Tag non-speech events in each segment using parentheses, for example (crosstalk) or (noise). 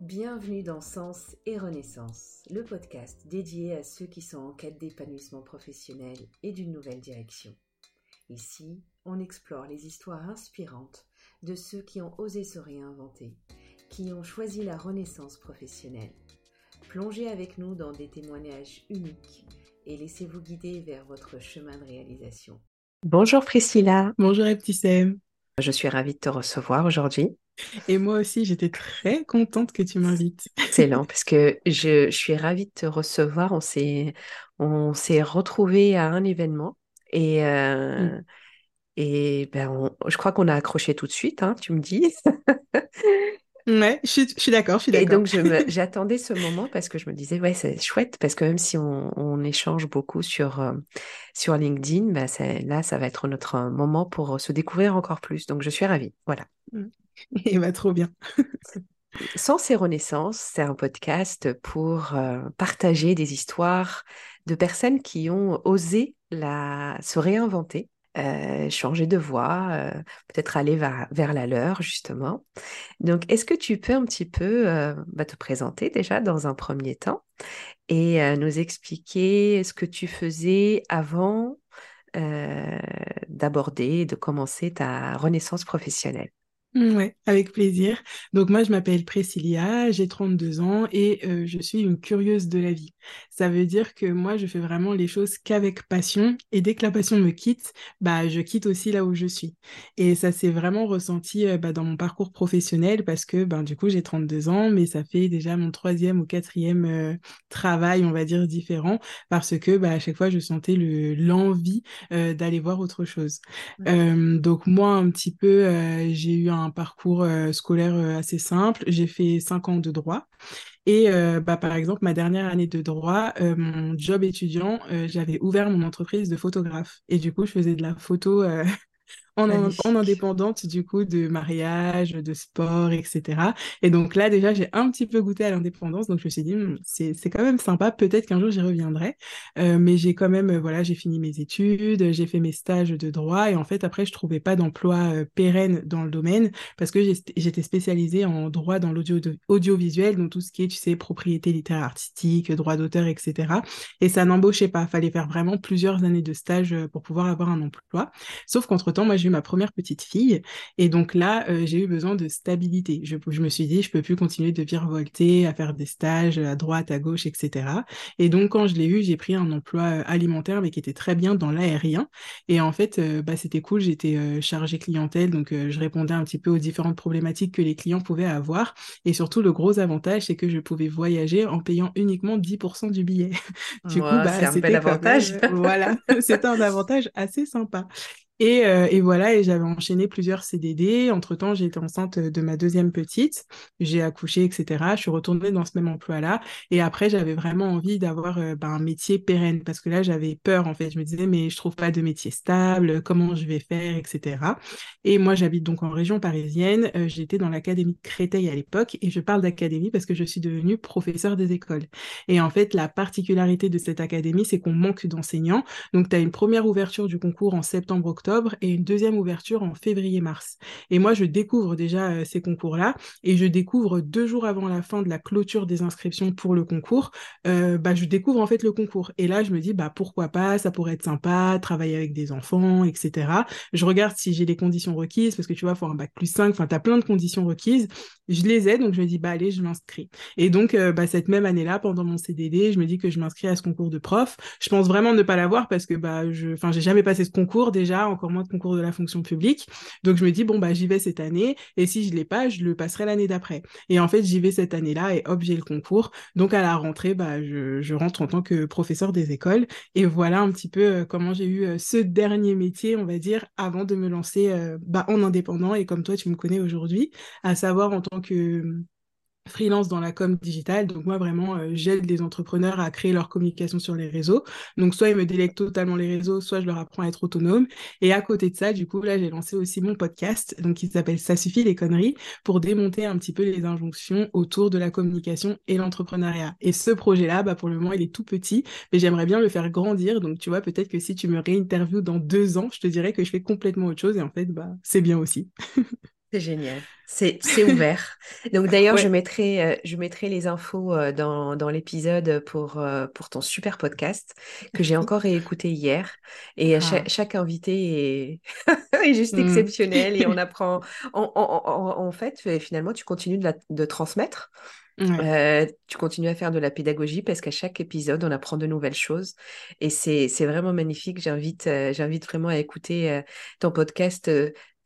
Bienvenue dans Sens et Renaissance, le podcast dédié à ceux qui sont en quête d'épanouissement professionnel et d'une nouvelle direction. Ici, on explore les histoires inspirantes de ceux qui ont osé se réinventer, qui ont choisi la renaissance professionnelle. Plongez avec nous dans des témoignages uniques et laissez-vous guider vers votre chemin de réalisation. Bonjour Priscilla. Bonjour Eptissem. Je suis ravie de te recevoir aujourd'hui. Et moi aussi, j'étais très contente que tu m'invites. Excellent, parce que je, suis ravie de te recevoir. On s'est, on s'est retrouvés à un événement et, euh, mm. et ben je crois qu'on a accroché tout de suite, hein, tu me dis. Ouais, je suis, d'accord, je suis d'accord. Et donc, (laughs) j'attendais ce moment parce que je me disais, ouais, c'est chouette, parce que même si on, échange beaucoup sur, euh, sur LinkedIn, bah, là, ça va être notre moment pour se découvrir encore plus. Donc, je suis ravie. Voilà. Mm. (laughs) Et va trop bien. Sens et Renaissance, c'est un podcast pour euh, partager des histoires de personnes qui ont osé se réinventer, euh, changer de voie, euh, peut-être aller vers, la leur, justement. Donc, est-ce que tu peux un petit peu bah, te présenter déjà dans un premier temps et nous expliquer ce que tu faisais avant d'aborder, de commencer ta renaissance professionnelle? Ouais, avec plaisir. Donc moi, je m'appelle Priscilla, j'ai 32 ans et euh, je suis une curieuse de la vie. Ça veut dire que moi, je fais vraiment les choses qu'avec passion et dès que la passion me quitte, bah, je quitte aussi là où je suis. Et ça s'est vraiment ressenti euh, bah, dans mon parcours professionnel parce que ben, du coup, j'ai 32 ans, mais ça fait déjà mon troisième ou quatrième euh, travail, on va dire, différent parce que bah, à chaque fois, je sentais l'envie d'aller voir autre chose. Donc moi, un petit peu, j'ai eu un parcours euh, scolaire euh, assez simple. J'ai fait cinq ans de droit. Et euh, bah, par exemple, ma dernière année de droit, mon job étudiant, j'avais ouvert mon entreprise de photographe. Et du coup, je faisais de la photo en, indépendante du coup de mariage, de sport, etc. Et donc là déjà j'ai un petit peu goûté à l'indépendance, donc je me suis dit hmm, c'est quand même sympa, peut-être qu'un jour j'y reviendrai. Euh, mais j'ai quand même euh, voilà j'ai fini mes études, j'ai fait mes stages de droit et en fait après je trouvais pas d'emploi euh, pérenne dans le domaine parce que j'étais spécialisée en droit dans l'audio audiovisuel, donc tout ce qui est tu sais propriété littéraire artistique, droit d'auteur, etc. Et ça n'embauchait pas, fallait faire vraiment plusieurs années de stage pour pouvoir avoir un emploi. Sauf qu'entre temps moi ma première petite fille. Et donc là, euh, j'ai eu besoin de stabilité. Je, me suis dit, je peux plus continuer de virevolter, à faire des stages à droite, à gauche, etc. Et donc, quand je l'ai eu, j'ai pris un emploi euh, alimentaire, mais qui était très bien dans l'aérien. Et en fait, euh, bah, c'était cool. J'étais chargée clientèle, donc je répondais un petit peu aux différentes problématiques que les clients pouvaient avoir. Et surtout, le gros avantage, c'est que je pouvais voyager en payant uniquement 10% du billet. (laughs) du coup, bah, c'est un bel avantage. voilà, (laughs) c'était un avantage assez sympa. Et, euh, et, voilà, et j'avais enchaîné plusieurs CDD. Entre-temps, été enceinte de ma deuxième petite, j'ai accouché, etc. Je suis retournée dans ce même emploi-là. Et après, j'avais vraiment envie d'avoir ben, un métier pérenne parce que là, j'avais peur, en fait. Je me disais, mais je trouve pas de métier stable, comment je vais faire, etc. Et moi, j'habite donc en région parisienne. Euh, j'étais dans l'académie de Créteil à l'époque et je parle d'académie parce que je suis devenue professeur des écoles. Et en fait, la particularité de cette académie, c'est qu'on manque d'enseignants. Donc, tu as une première ouverture du concours en septembre-octobre et une deuxième ouverture en février-mars. Et moi, je découvre déjà euh, ces concours-là et je découvre deux jours avant la fin de la clôture des inscriptions pour le concours, euh, bah, je découvre en fait le concours. Et là, je me dis, bah, pourquoi pas, ça pourrait être sympa, travailler avec des enfants, etc. Je regarde si j'ai les conditions requises parce que tu vois, il faut un bac plus 5, enfin, tu as plein de conditions requises. Je les ai, donc je me dis, bah, allez, je m'inscris. Et donc, euh, bah, cette même année-là, pendant mon CDD, je me dis que je m'inscris à ce concours de prof. Je pense vraiment ne pas l'avoir parce que, bah, je, enfin, j'ai jamais passé ce concours déjà, encore moins de concours de la fonction publique. Donc je me dis, bon, bah, j'y vais cette année, et si je ne l'ai pas, je le passerai l'année d'après. Et en fait, j'y vais cette année-là, et hop, j'ai le concours. Donc à la rentrée, bah, je, rentre en tant que professeur des écoles. Et voilà un petit peu euh, comment j'ai eu euh, ce dernier métier, on va dire, avant de me lancer euh, bah, en indépendant, et comme toi, tu me connais aujourd'hui, à savoir en tant que freelance dans la com digitale. Donc moi vraiment, euh, j'aide les entrepreneurs à créer leur communication sur les réseaux. Donc soit ils me délèguent totalement les réseaux, soit je leur apprends à être autonome. Et à côté de ça, du coup là j'ai lancé aussi mon podcast, donc qui s'appelle Ça suffit les conneries, pour démonter un petit peu les injonctions autour de la communication et l'entrepreneuriat. Et ce projet-là, bah pour le moment il est tout petit, mais j'aimerais bien le faire grandir. Donc tu vois peut-être que si tu me réinterviews dans deux ans, je te dirais que je fais complètement autre chose et en fait bah c'est bien aussi. (laughs) C'est génial. C'est ouvert. Donc (laughs) d'ailleurs, je mettrai, euh, je mettrai les infos euh, dans, dans l'épisode pour, euh, pour ton super podcast que j'ai encore (laughs) réécouté hier. Et ah. chaque, invité (laughs) est, juste mmh. exceptionnel et on apprend. En, fait, finalement, tu continues de, de transmettre. tu continues à faire de la pédagogie parce qu'à chaque épisode, on apprend de nouvelles choses. Et c'est vraiment magnifique. J'invite j'invite vraiment à écouter ton podcast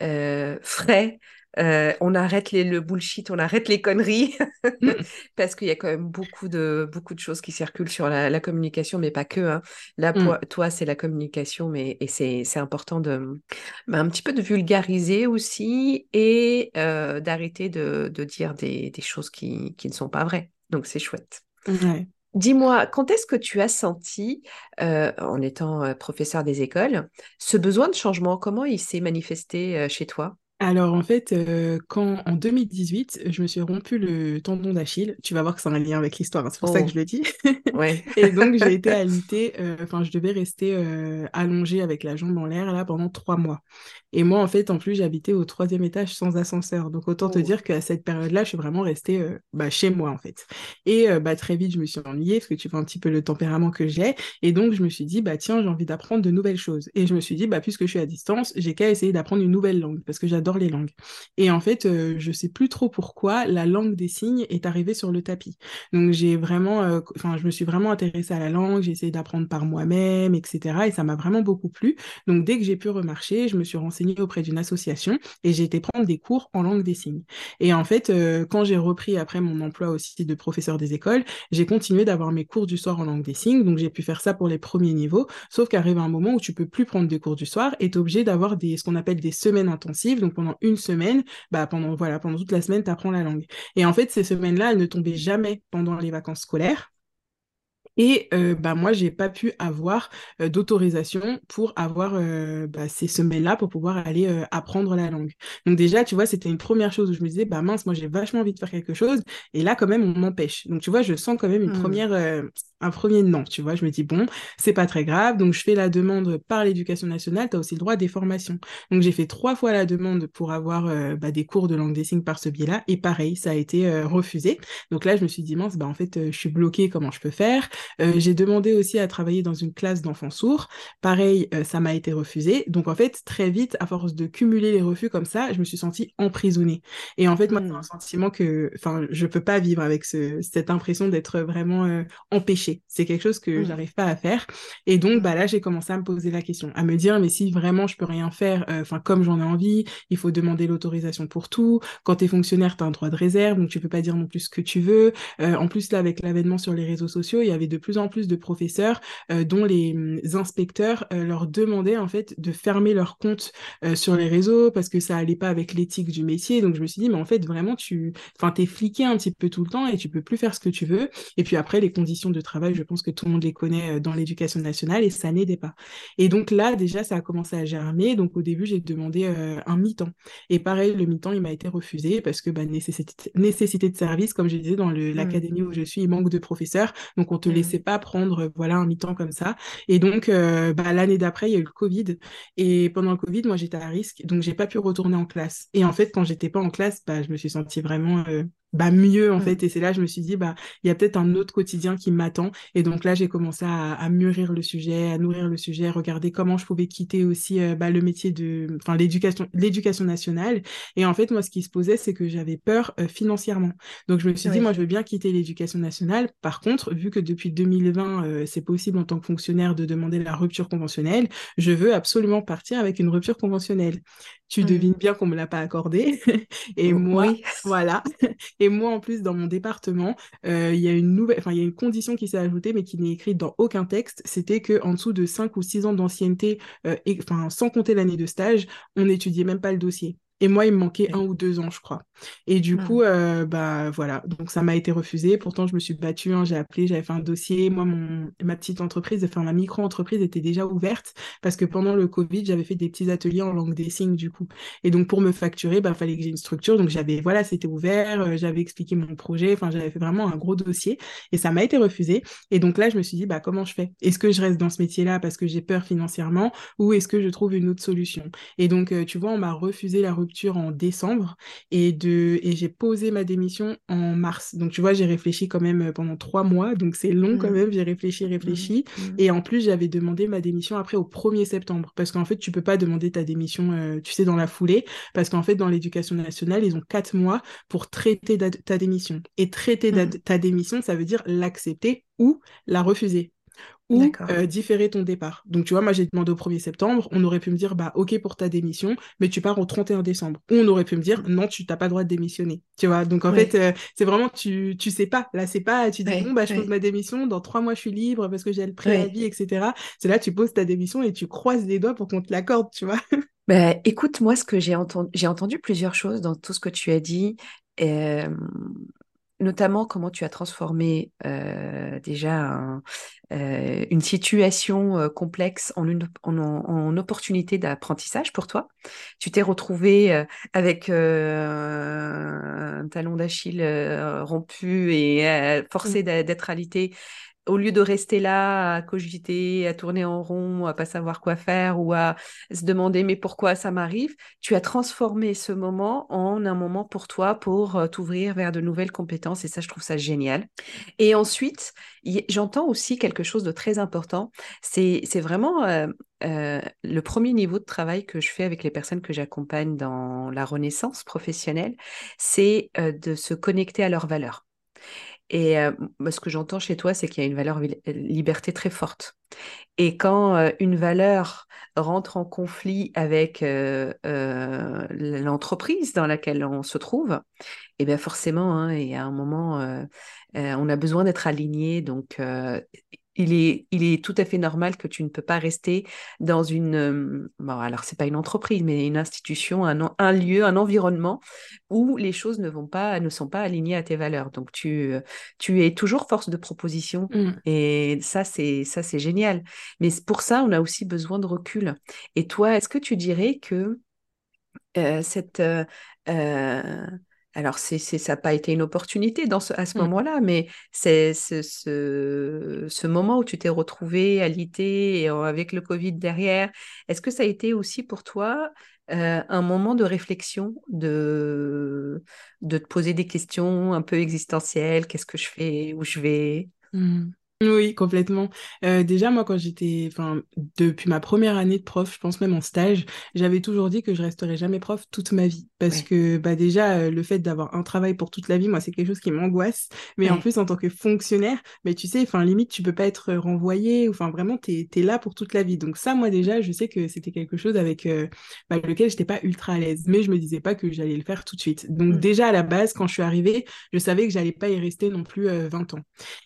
euh, frais. Euh, on arrête les, le bullshit, on arrête les conneries, mm. (laughs) parce qu'il y a quand même beaucoup de, beaucoup de choses qui circulent sur la, communication, mais pas que. Hein. Là, mm. toi, c'est la communication, mais et c'est important de bah, un petit peu de vulgariser aussi et euh, d'arrêter de, de, dire des, des choses qui, qui, ne sont pas vraies. Donc, c'est chouette. Ouais. Dis-moi, quand est-ce que tu as senti, euh, en étant euh, professeur des écoles, ce besoin de changement? Comment il s'est manifesté euh, chez toi? Alors en fait, quand en 2018, je me suis rompu le tendon d'Achille, tu vas voir que c'est un lien avec l'histoire, hein, c'est pour ça que je le dis. Ouais. (laughs) et donc j'ai été alitée, enfin je devais rester allongée avec la jambe en l'air là pendant trois mois. Et moi, en fait, en plus, j'habitais au troisième étage sans ascenseur. Donc, autant te oh. dire qu'à cette période-là, je suis vraiment restée euh, bah, chez moi, en fait. Et euh, bah, très vite, je me suis ennuyée parce que tu vois un petit peu le tempérament que j'ai. Et donc, je me suis dit, bah, tiens, j'ai envie d'apprendre de nouvelles choses. Et je me suis dit, bah, puisque je suis à distance, j'ai qu'à essayer d'apprendre une nouvelle langue parce que j'adore les langues. Et en fait, euh, je sais plus trop pourquoi la langue des signes est arrivée sur le tapis. Donc, j'ai vraiment, enfin, je me suis vraiment intéressée à la langue, j'ai d'apprendre par moi-même, etc. Et ça m'a vraiment beaucoup plu. Donc, dès que j'ai pu remarcher, je me suis renseignée auprès d'une association et j'ai été prendre des cours en langue des signes. Et en fait, euh, quand j'ai repris après mon emploi aussi de professeur des écoles, j'ai continué d'avoir mes cours du soir en langue des signes. Donc j'ai pu faire ça pour les premiers niveaux. Sauf qu'arrive un moment où tu peux plus prendre des cours du soir et tu es obligé d'avoir des, ce qu'on appelle des semaines intensives. Donc pendant une semaine, bah pendant, voilà, pendant toute la semaine, tu apprends la langue. Et en fait, ces semaines-là, elles ne tombaient jamais pendant les vacances scolaires. Et euh, bah, moi, j'ai pas pu avoir euh, d'autorisation pour avoir euh, bah, ces semaines-là pour pouvoir aller apprendre la langue. Donc déjà, tu vois, c'était une première chose où je me disais, bah mince, moi j'ai vachement envie de faire quelque chose, et là quand même on m'empêche. Donc tu vois, je sens quand même une mmh. première, un premier non. Tu vois, je me dis bon, c'est pas très grave. Donc je fais la demande par l'éducation nationale. Tu as aussi le droit à des formations. Donc j'ai fait trois fois la demande pour avoir bah, des cours de langue des signes par ce biais-là, et pareil, ça a été refusé. Donc là, je me suis dit mince, bah en fait, je suis bloquée. Comment je peux faire? Euh, j'ai demandé aussi à travailler dans une classe d'enfants sourds. Pareil, euh, ça m'a été refusé. Donc en fait, très vite, à force de cumuler les refus comme ça, je me suis sentie emprisonnée. Et en fait, moi, j'ai un mmh. sentiment que, enfin, je peux pas vivre avec cette impression d'être vraiment euh, C'est quelque chose que mmh. j'arrive pas à faire. Et donc, bah là, j'ai commencé à me poser la question, à me dire, mais si vraiment je peux rien faire, enfin, comme j'en ai envie, il faut demander l'autorisation pour tout. Quand tu es fonctionnaire, tu as un droit de réserve, donc tu peux pas dire non plus ce que tu veux. en plus, là, avec l'avènement sur les réseaux sociaux, il y avait de plus en plus de professeurs euh, dont les mm, inspecteurs euh, leur demandaient en fait de fermer leur compte euh, sur les réseaux parce que ça allait pas avec l'éthique du métier. Donc je me suis dit, mais en fait, vraiment, tu enfin, es fliqué un petit peu tout le temps et tu peux plus faire ce que tu veux. Et puis après, les conditions de travail, je pense que tout le monde les connaît dans l'éducation nationale et ça n'aidait pas. Et donc là, déjà, ça a commencé à germer. Donc au début, j'ai demandé un mi-temps. Et pareil, le mi-temps, il m'a été refusé parce que bah, nécessité, nécessité de service, comme je disais, dans mmh. l'académie où je suis, il manque de professeurs. Donc on te mmh. laissait pas prendre euh, voilà un mi-temps comme ça. Et donc euh, bah, l'année d'après, il y a eu le Covid. Et pendant le Covid, moi j'étais à risque, donc j'ai pas pu retourner en classe. Et en fait, quand j'étais pas en classe, bah, je me suis sentie vraiment euh, bah mieux en mmh. fait. Et c'est là je me suis dit bah il y a peut-être un autre quotidien qui m'attend. Et donc là j'ai commencé à, à, mûrir le sujet à nourrir le sujet regarder comment je pouvais quitter aussi euh, bah, le métier de enfin l'éducation l'éducation nationale. Et en fait moi ce qui se posait c'est que j'avais peur euh, financièrement. Donc je me suis dit moi je veux bien quitter l'éducation nationale. Par contre vu que depuis 2020 euh, c'est possible en tant que fonctionnaire de demander la rupture conventionnelle je veux absolument partir avec une rupture conventionnelle tu mmh. devines bien qu'on me l'a pas accordé (laughs) et moi (laughs) voilà et moi, en plus, dans mon département, euh, il y a une nouvelle, enfin, il y a une condition qui s'est ajoutée, mais qui n'est écrite dans aucun texte. C'était que en dessous de 5 ou 6 ans d'ancienneté, euh, enfin, sans compter l'année de stage, on n'étudiait même pas le dossier. Et moi, il me manquait un ou deux ans, je crois. Et du ah. coup, euh, bah voilà, donc ça m'a été refusé. Pourtant, je me suis battue, hein, j'ai appelé, j'avais fait un dossier. Moi, mon, ma petite entreprise, enfin ma micro-entreprise était déjà ouverte parce que pendant le Covid, j'avais fait des petits ateliers en langue des signes, du coup. Et donc, pour me facturer, bah fallait que j'ai une structure. Donc, j'avais, voilà, c'était ouvert, euh, j'avais expliqué mon projet, enfin, j'avais fait vraiment un gros dossier et ça m'a été refusé. Et donc là, je me suis dit, bah comment je fais? Est-ce que je reste dans ce métier-là parce que j'ai peur financièrement ou est-ce que je trouve une autre solution? Et donc, euh, tu vois, on m'a refusé la rupture rupture en décembre et, de, et j'ai posé ma démission en mars. Donc, tu vois, j'ai réfléchi quand même pendant trois mois. Donc, c'est long quand mmh. même. J'ai réfléchi, réfléchi. Mmh. Et en plus, j'avais demandé ma démission après au 1er septembre. Parce qu'en fait, tu peux pas demander ta démission, euh, tu sais, dans la foulée. Parce qu'en fait, dans l'éducation nationale, ils ont quatre mois pour traiter ta démission. Et traiter ta démission, ça veut dire l'accepter ou la refuser ou euh, différer ton départ. Donc, tu vois, moi, j'ai demandé au 1er septembre, on aurait pu me dire, bah, OK pour ta démission, mais tu pars au 31 décembre. Ou on aurait pu me dire, non, tu n'as pas le droit de démissionner. Tu vois, donc en fait, euh, c'est vraiment, tu, tu sais pas. Là, c'est pas, tu dis, bon, bah, je pose ma démission, dans trois mois, je suis libre parce que j'ai le préavis, etc. C'est là, tu poses ta démission et tu croises les doigts pour qu'on te l'accorde, tu vois. (laughs) Bah, écoute, moi, ce que j'ai entendu, j'ai entendu plusieurs choses dans tout ce que tu as dit notamment comment tu as transformé euh, déjà euh, une situation euh, complexe en, une, en, opportunité d'apprentissage pour toi. Tu t'es retrouvé avec un talon d'Achille rompu et forcé mmh. d'être alité au lieu de rester là à cogiter, à tourner en rond, à pas savoir quoi faire ou à se demander mais pourquoi ça m'arrive, tu as transformé ce moment en un moment pour toi pour euh, t'ouvrir vers de nouvelles compétences et ça je trouve ça génial. Et ensuite, j'entends aussi quelque chose de très important, c'est vraiment euh, euh, le premier niveau de travail que je fais avec les personnes que j'accompagne dans la renaissance professionnelle, c'est de se connecter à leurs valeurs. Et ce que j'entends chez toi, c'est qu'il y a une valeur liberté très forte. Et quand une valeur rentre en conflit avec l'entreprise dans laquelle on se trouve, et eh bien forcément, hein, y a un moment, on a besoin d'être aligné. Donc, il est, il est tout à fait normal que tu ne peux pas rester dans une, euh, bon, alors c'est pas une entreprise, mais une institution, un, un, lieu, un environnement où les choses ne vont pas, ne sont pas alignées à tes valeurs. Donc tu, tu es toujours force de proposition mmh. et ça c'est, ça c'est génial. Mais pour ça, on a aussi besoin de recul. Et toi, est-ce que tu dirais que euh, cette euh, alors, c'est, ça n'a pas été une opportunité dans à ce mmh. moment-là, mais c'est ce, moment où tu t'es retrouvé alité et avec le Covid derrière. Est-ce que ça a été aussi pour toi euh, un moment de réflexion, de, de te poser des questions un peu existentielles? Qu'est-ce que je fais? Où je vais? Mmh. Oui, complètement. Euh, déjà, moi, quand j'étais, enfin, depuis ma première année de prof, je pense même en stage, j'avais toujours dit que je resterais jamais prof toute ma vie. Parce que, bah, déjà, euh, le fait d'avoir un travail pour toute la vie, moi, c'est quelque chose qui m'angoisse. Mais en plus, en tant que fonctionnaire, mais tu sais, enfin, limite, tu peux pas être renvoyé. Enfin, vraiment, tu es, là pour toute la vie. Donc ça, moi, déjà, je sais que c'était quelque chose avec euh, bah, lequel j'étais pas ultra à l'aise. Mais je me disais pas que j'allais le faire tout de suite. Donc mmh. déjà, à la base, quand je suis arrivée, je savais que j'allais pas y rester non plus 20 ans.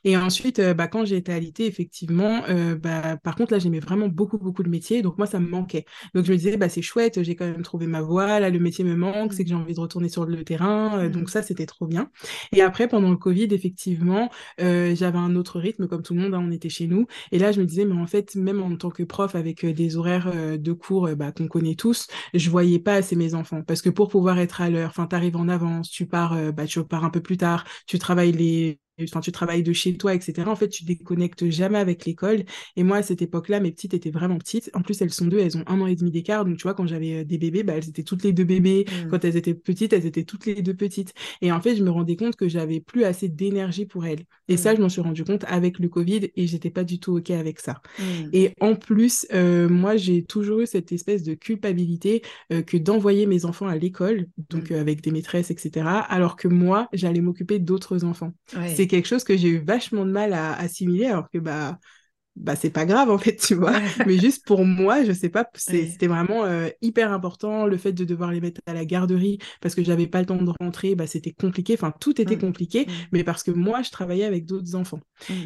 Et ensuite, bah, quand j'ai été alité, effectivement, euh, bah, par contre, là, j'aimais vraiment beaucoup, beaucoup le métier. Donc, moi, ça me manquait. Donc, je me disais, bah, c'est chouette, j'ai quand même trouvé ma voie. Là, le métier me manque, c'est que j'ai envie de retourner sur le terrain. Euh, donc, ça, c'était trop bien. Et après, pendant le Covid, effectivement, euh, j'avais un autre rythme, comme tout le monde, hein, on était chez nous. Et là, je me disais, mais en fait, même en tant que prof, avec des horaires de cours bah, qu'on connaît tous, je voyais pas assez mes enfants. Parce que pour pouvoir être à l'heure, enfin, tu arrives en avance, tu pars, bah, tu pars un peu plus tard, tu travailles les enfin tu travailles de chez toi, etc. En fait, tu déconnectes jamais avec l'école. Et moi, à cette époque-là, mes petites étaient vraiment petites. En plus, elles sont deux, elles ont un an et demi d'écart. Donc, tu vois, quand j'avais euh, des bébés, bah, elles étaient toutes les deux bébés. Mmh. Quand elles étaient petites, elles étaient toutes les deux petites. Et en fait, je me rendais compte que j'avais plus assez d'énergie pour elles. Et ça, mmh. je m'en suis rendu compte avec le Covid et j'étais pas du tout OK avec ça. Mmh. Et en plus, euh, moi, j'ai toujours eu cette espèce de culpabilité euh, que d'envoyer mes enfants à l'école, donc avec des maîtresses, etc. Alors que moi, j'allais m'occuper d'autres enfants. C'est quelque chose que j'ai eu vachement de mal à assimiler, alors que bah bah c'est pas grave en fait tu vois. (laughs) Mais juste pour moi je sais pas c'était vraiment euh, hyper important le fait de devoir les mettre à la garderie parce que j'avais pas le temps de rentrer bah c'était compliqué. Enfin tout était compliqué mais parce que moi je travaillais avec d'autres enfants.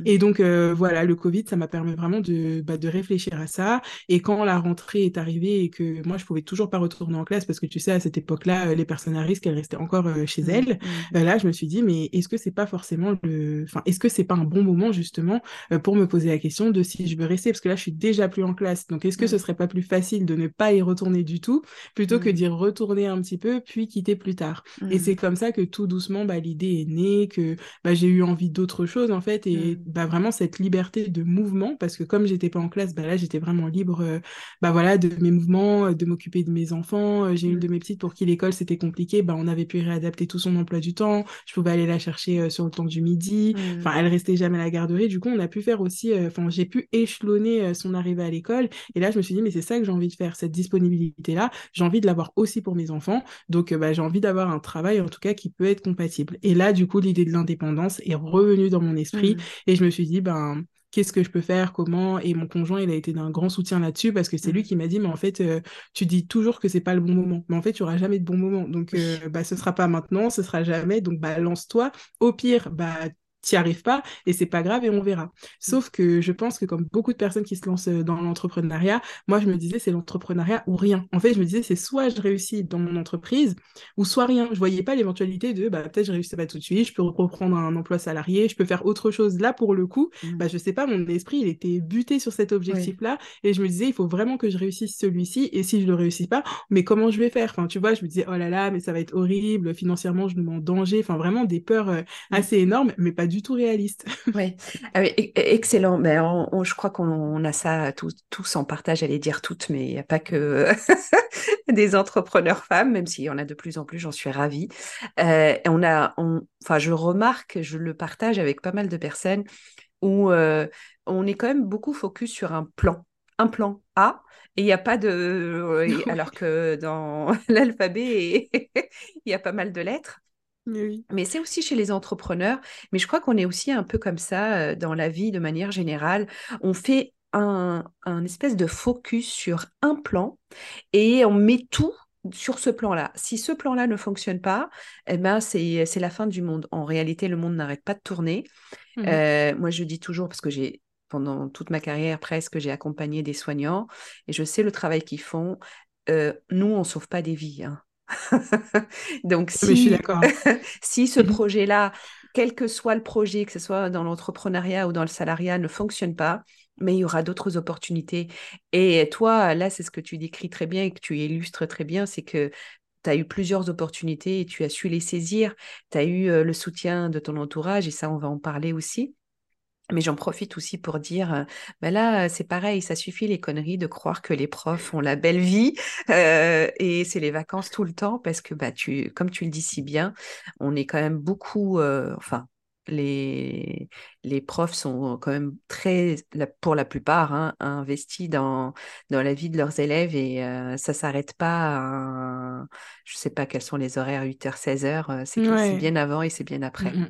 Et donc euh, voilà le covid ça m'a permis vraiment de bah, de réfléchir à ça. Et quand la rentrée est arrivée et que moi je pouvais toujours pas retourner en classe parce que tu sais à cette époque là euh, les personnes à risque elles restaient encore chez elles là je me suis dit mais est-ce que c'est pas forcément le enfin est-ce que c'est pas un bon moment justement pour me poser la question de de si je veux rester, parce que là, je suis déjà plus en classe. Donc, est-ce que ce serait pas plus facile de ne pas y retourner du tout, plutôt que d'y retourner un petit peu, puis quitter plus tard? Et c'est comme ça que tout doucement, bah, l'idée est née, que bah, j'ai eu envie d'autre chose, en fait, et bah, vraiment cette liberté de mouvement, parce que comme j'étais pas en classe, bah, là, j'étais vraiment libre euh, bah, voilà, de mes mouvements, de m'occuper de mes enfants. Euh, j'ai une de mes petites pour qui l'école, c'était compliqué, bah, on avait pu réadapter tout son emploi du temps. Je pouvais aller la chercher euh, sur le temps du midi. Enfin, elle restait jamais à la garderie. Du coup, on a pu faire aussi, enfin, j'ai pu échelonner son arrivée à l'école. Et là, je me suis dit, mais c'est ça que j'ai envie de faire, cette disponibilité-là. J'ai envie de l'avoir aussi pour mes enfants. Donc, bah, j'ai envie d'avoir un travail, en tout cas, qui peut être compatible. Et là, du coup, l'idée de l'indépendance est revenue dans mon esprit. Mmh. Et je me suis dit, ben, qu'est-ce que je peux faire, comment? Et mon conjoint, il a été d'un grand soutien là-dessus parce que c'est lui mmh. qui m'a dit, mais en fait, euh, tu dis toujours que c'est pas le bon moment. Mais en fait, tu auras jamais de bon moment. Donc, euh, bah, ce sera pas maintenant, ce sera jamais. Donc, bah, lance-toi. Au pire, bah, t'y arrives pas et c'est pas grave et on verra. Sauf que je pense que comme beaucoup de personnes qui se lancent euh, dans l'entrepreneuriat, moi je me disais c'est l'entrepreneuriat ou rien. En fait, je me disais c'est soit je réussis dans mon entreprise ou soit rien. Je voyais pas l'éventualité de bah peut-être je réussis pas tout de suite, je peux reprendre un emploi salarié, je peux faire autre chose. Là pour le coup, mmh. bah je sais pas, mon esprit il était buté sur cet objectif là et je me disais il faut vraiment que je réussisse celui-ci et si je le réussis pas, mais comment je vais faire? Enfin tu vois, je me disais oh là là, mais ça va être horrible, financièrement je me mets en danger, enfin vraiment des peurs euh, mmh. assez énormes mais pas du tout réaliste. (laughs) Ah oui, e-, excellent. Mais ben, je crois qu'on a ça tous, tous en partage, j'allais dire toutes, mais il n'y a pas que (laughs) des entrepreneurs femmes, même s'il y en a de plus en plus, j'en suis ravie. Euh, on a, enfin, je remarque, je le partage avec pas mal de personnes où euh, on est quand même beaucoup focus sur un plan, un plan A, et il n'y a pas de. (laughs) Alors que dans l'alphabet, il y a pas mal de lettres. Mais c'est aussi chez les entrepreneurs. Mais je crois qu'on est aussi un peu comme ça dans la vie de manière générale. On fait un, espèce de focus sur un plan et on met tout sur ce plan-là. Si ce plan-là ne fonctionne pas, eh ben c'est la fin du monde. En réalité, le monde n'arrête pas de tourner. Mmh euh, moi, je dis toujours, parce que j'ai pendant toute ma carrière presque, j'ai accompagné des soignants et je sais le travail qu'ils font. Euh, nous, on ne sauve pas des vies. Hein. (laughs) Donc, si, (laughs) si ce mmh projet-là, quel que soit le projet, que ce soit dans l'entrepreneuriat ou dans le salariat, ne fonctionne pas, mais il y aura d'autres opportunités. Et toi, là, c'est ce que tu décris très bien et que tu illustres très bien, c'est que tu as eu plusieurs opportunités et tu as su les saisir. Tu as eu euh, le soutien de ton entourage et ça, on va en parler aussi. Mais j'en profite aussi pour dire, ben là, c'est pareil, ça suffit les conneries de croire que les profs ont la belle vie et c'est les vacances tout le temps parce que, bah, tu, comme tu le dis si bien, on est quand même beaucoup, enfin, les, les profs sont quand même très, pour la plupart, hein, investis dans, dans la vie de leurs élèves et ça s'arrête pas à, je sais pas quels sont les horaires, 8h, 16h, c'est bien avant et c'est bien après. Mmh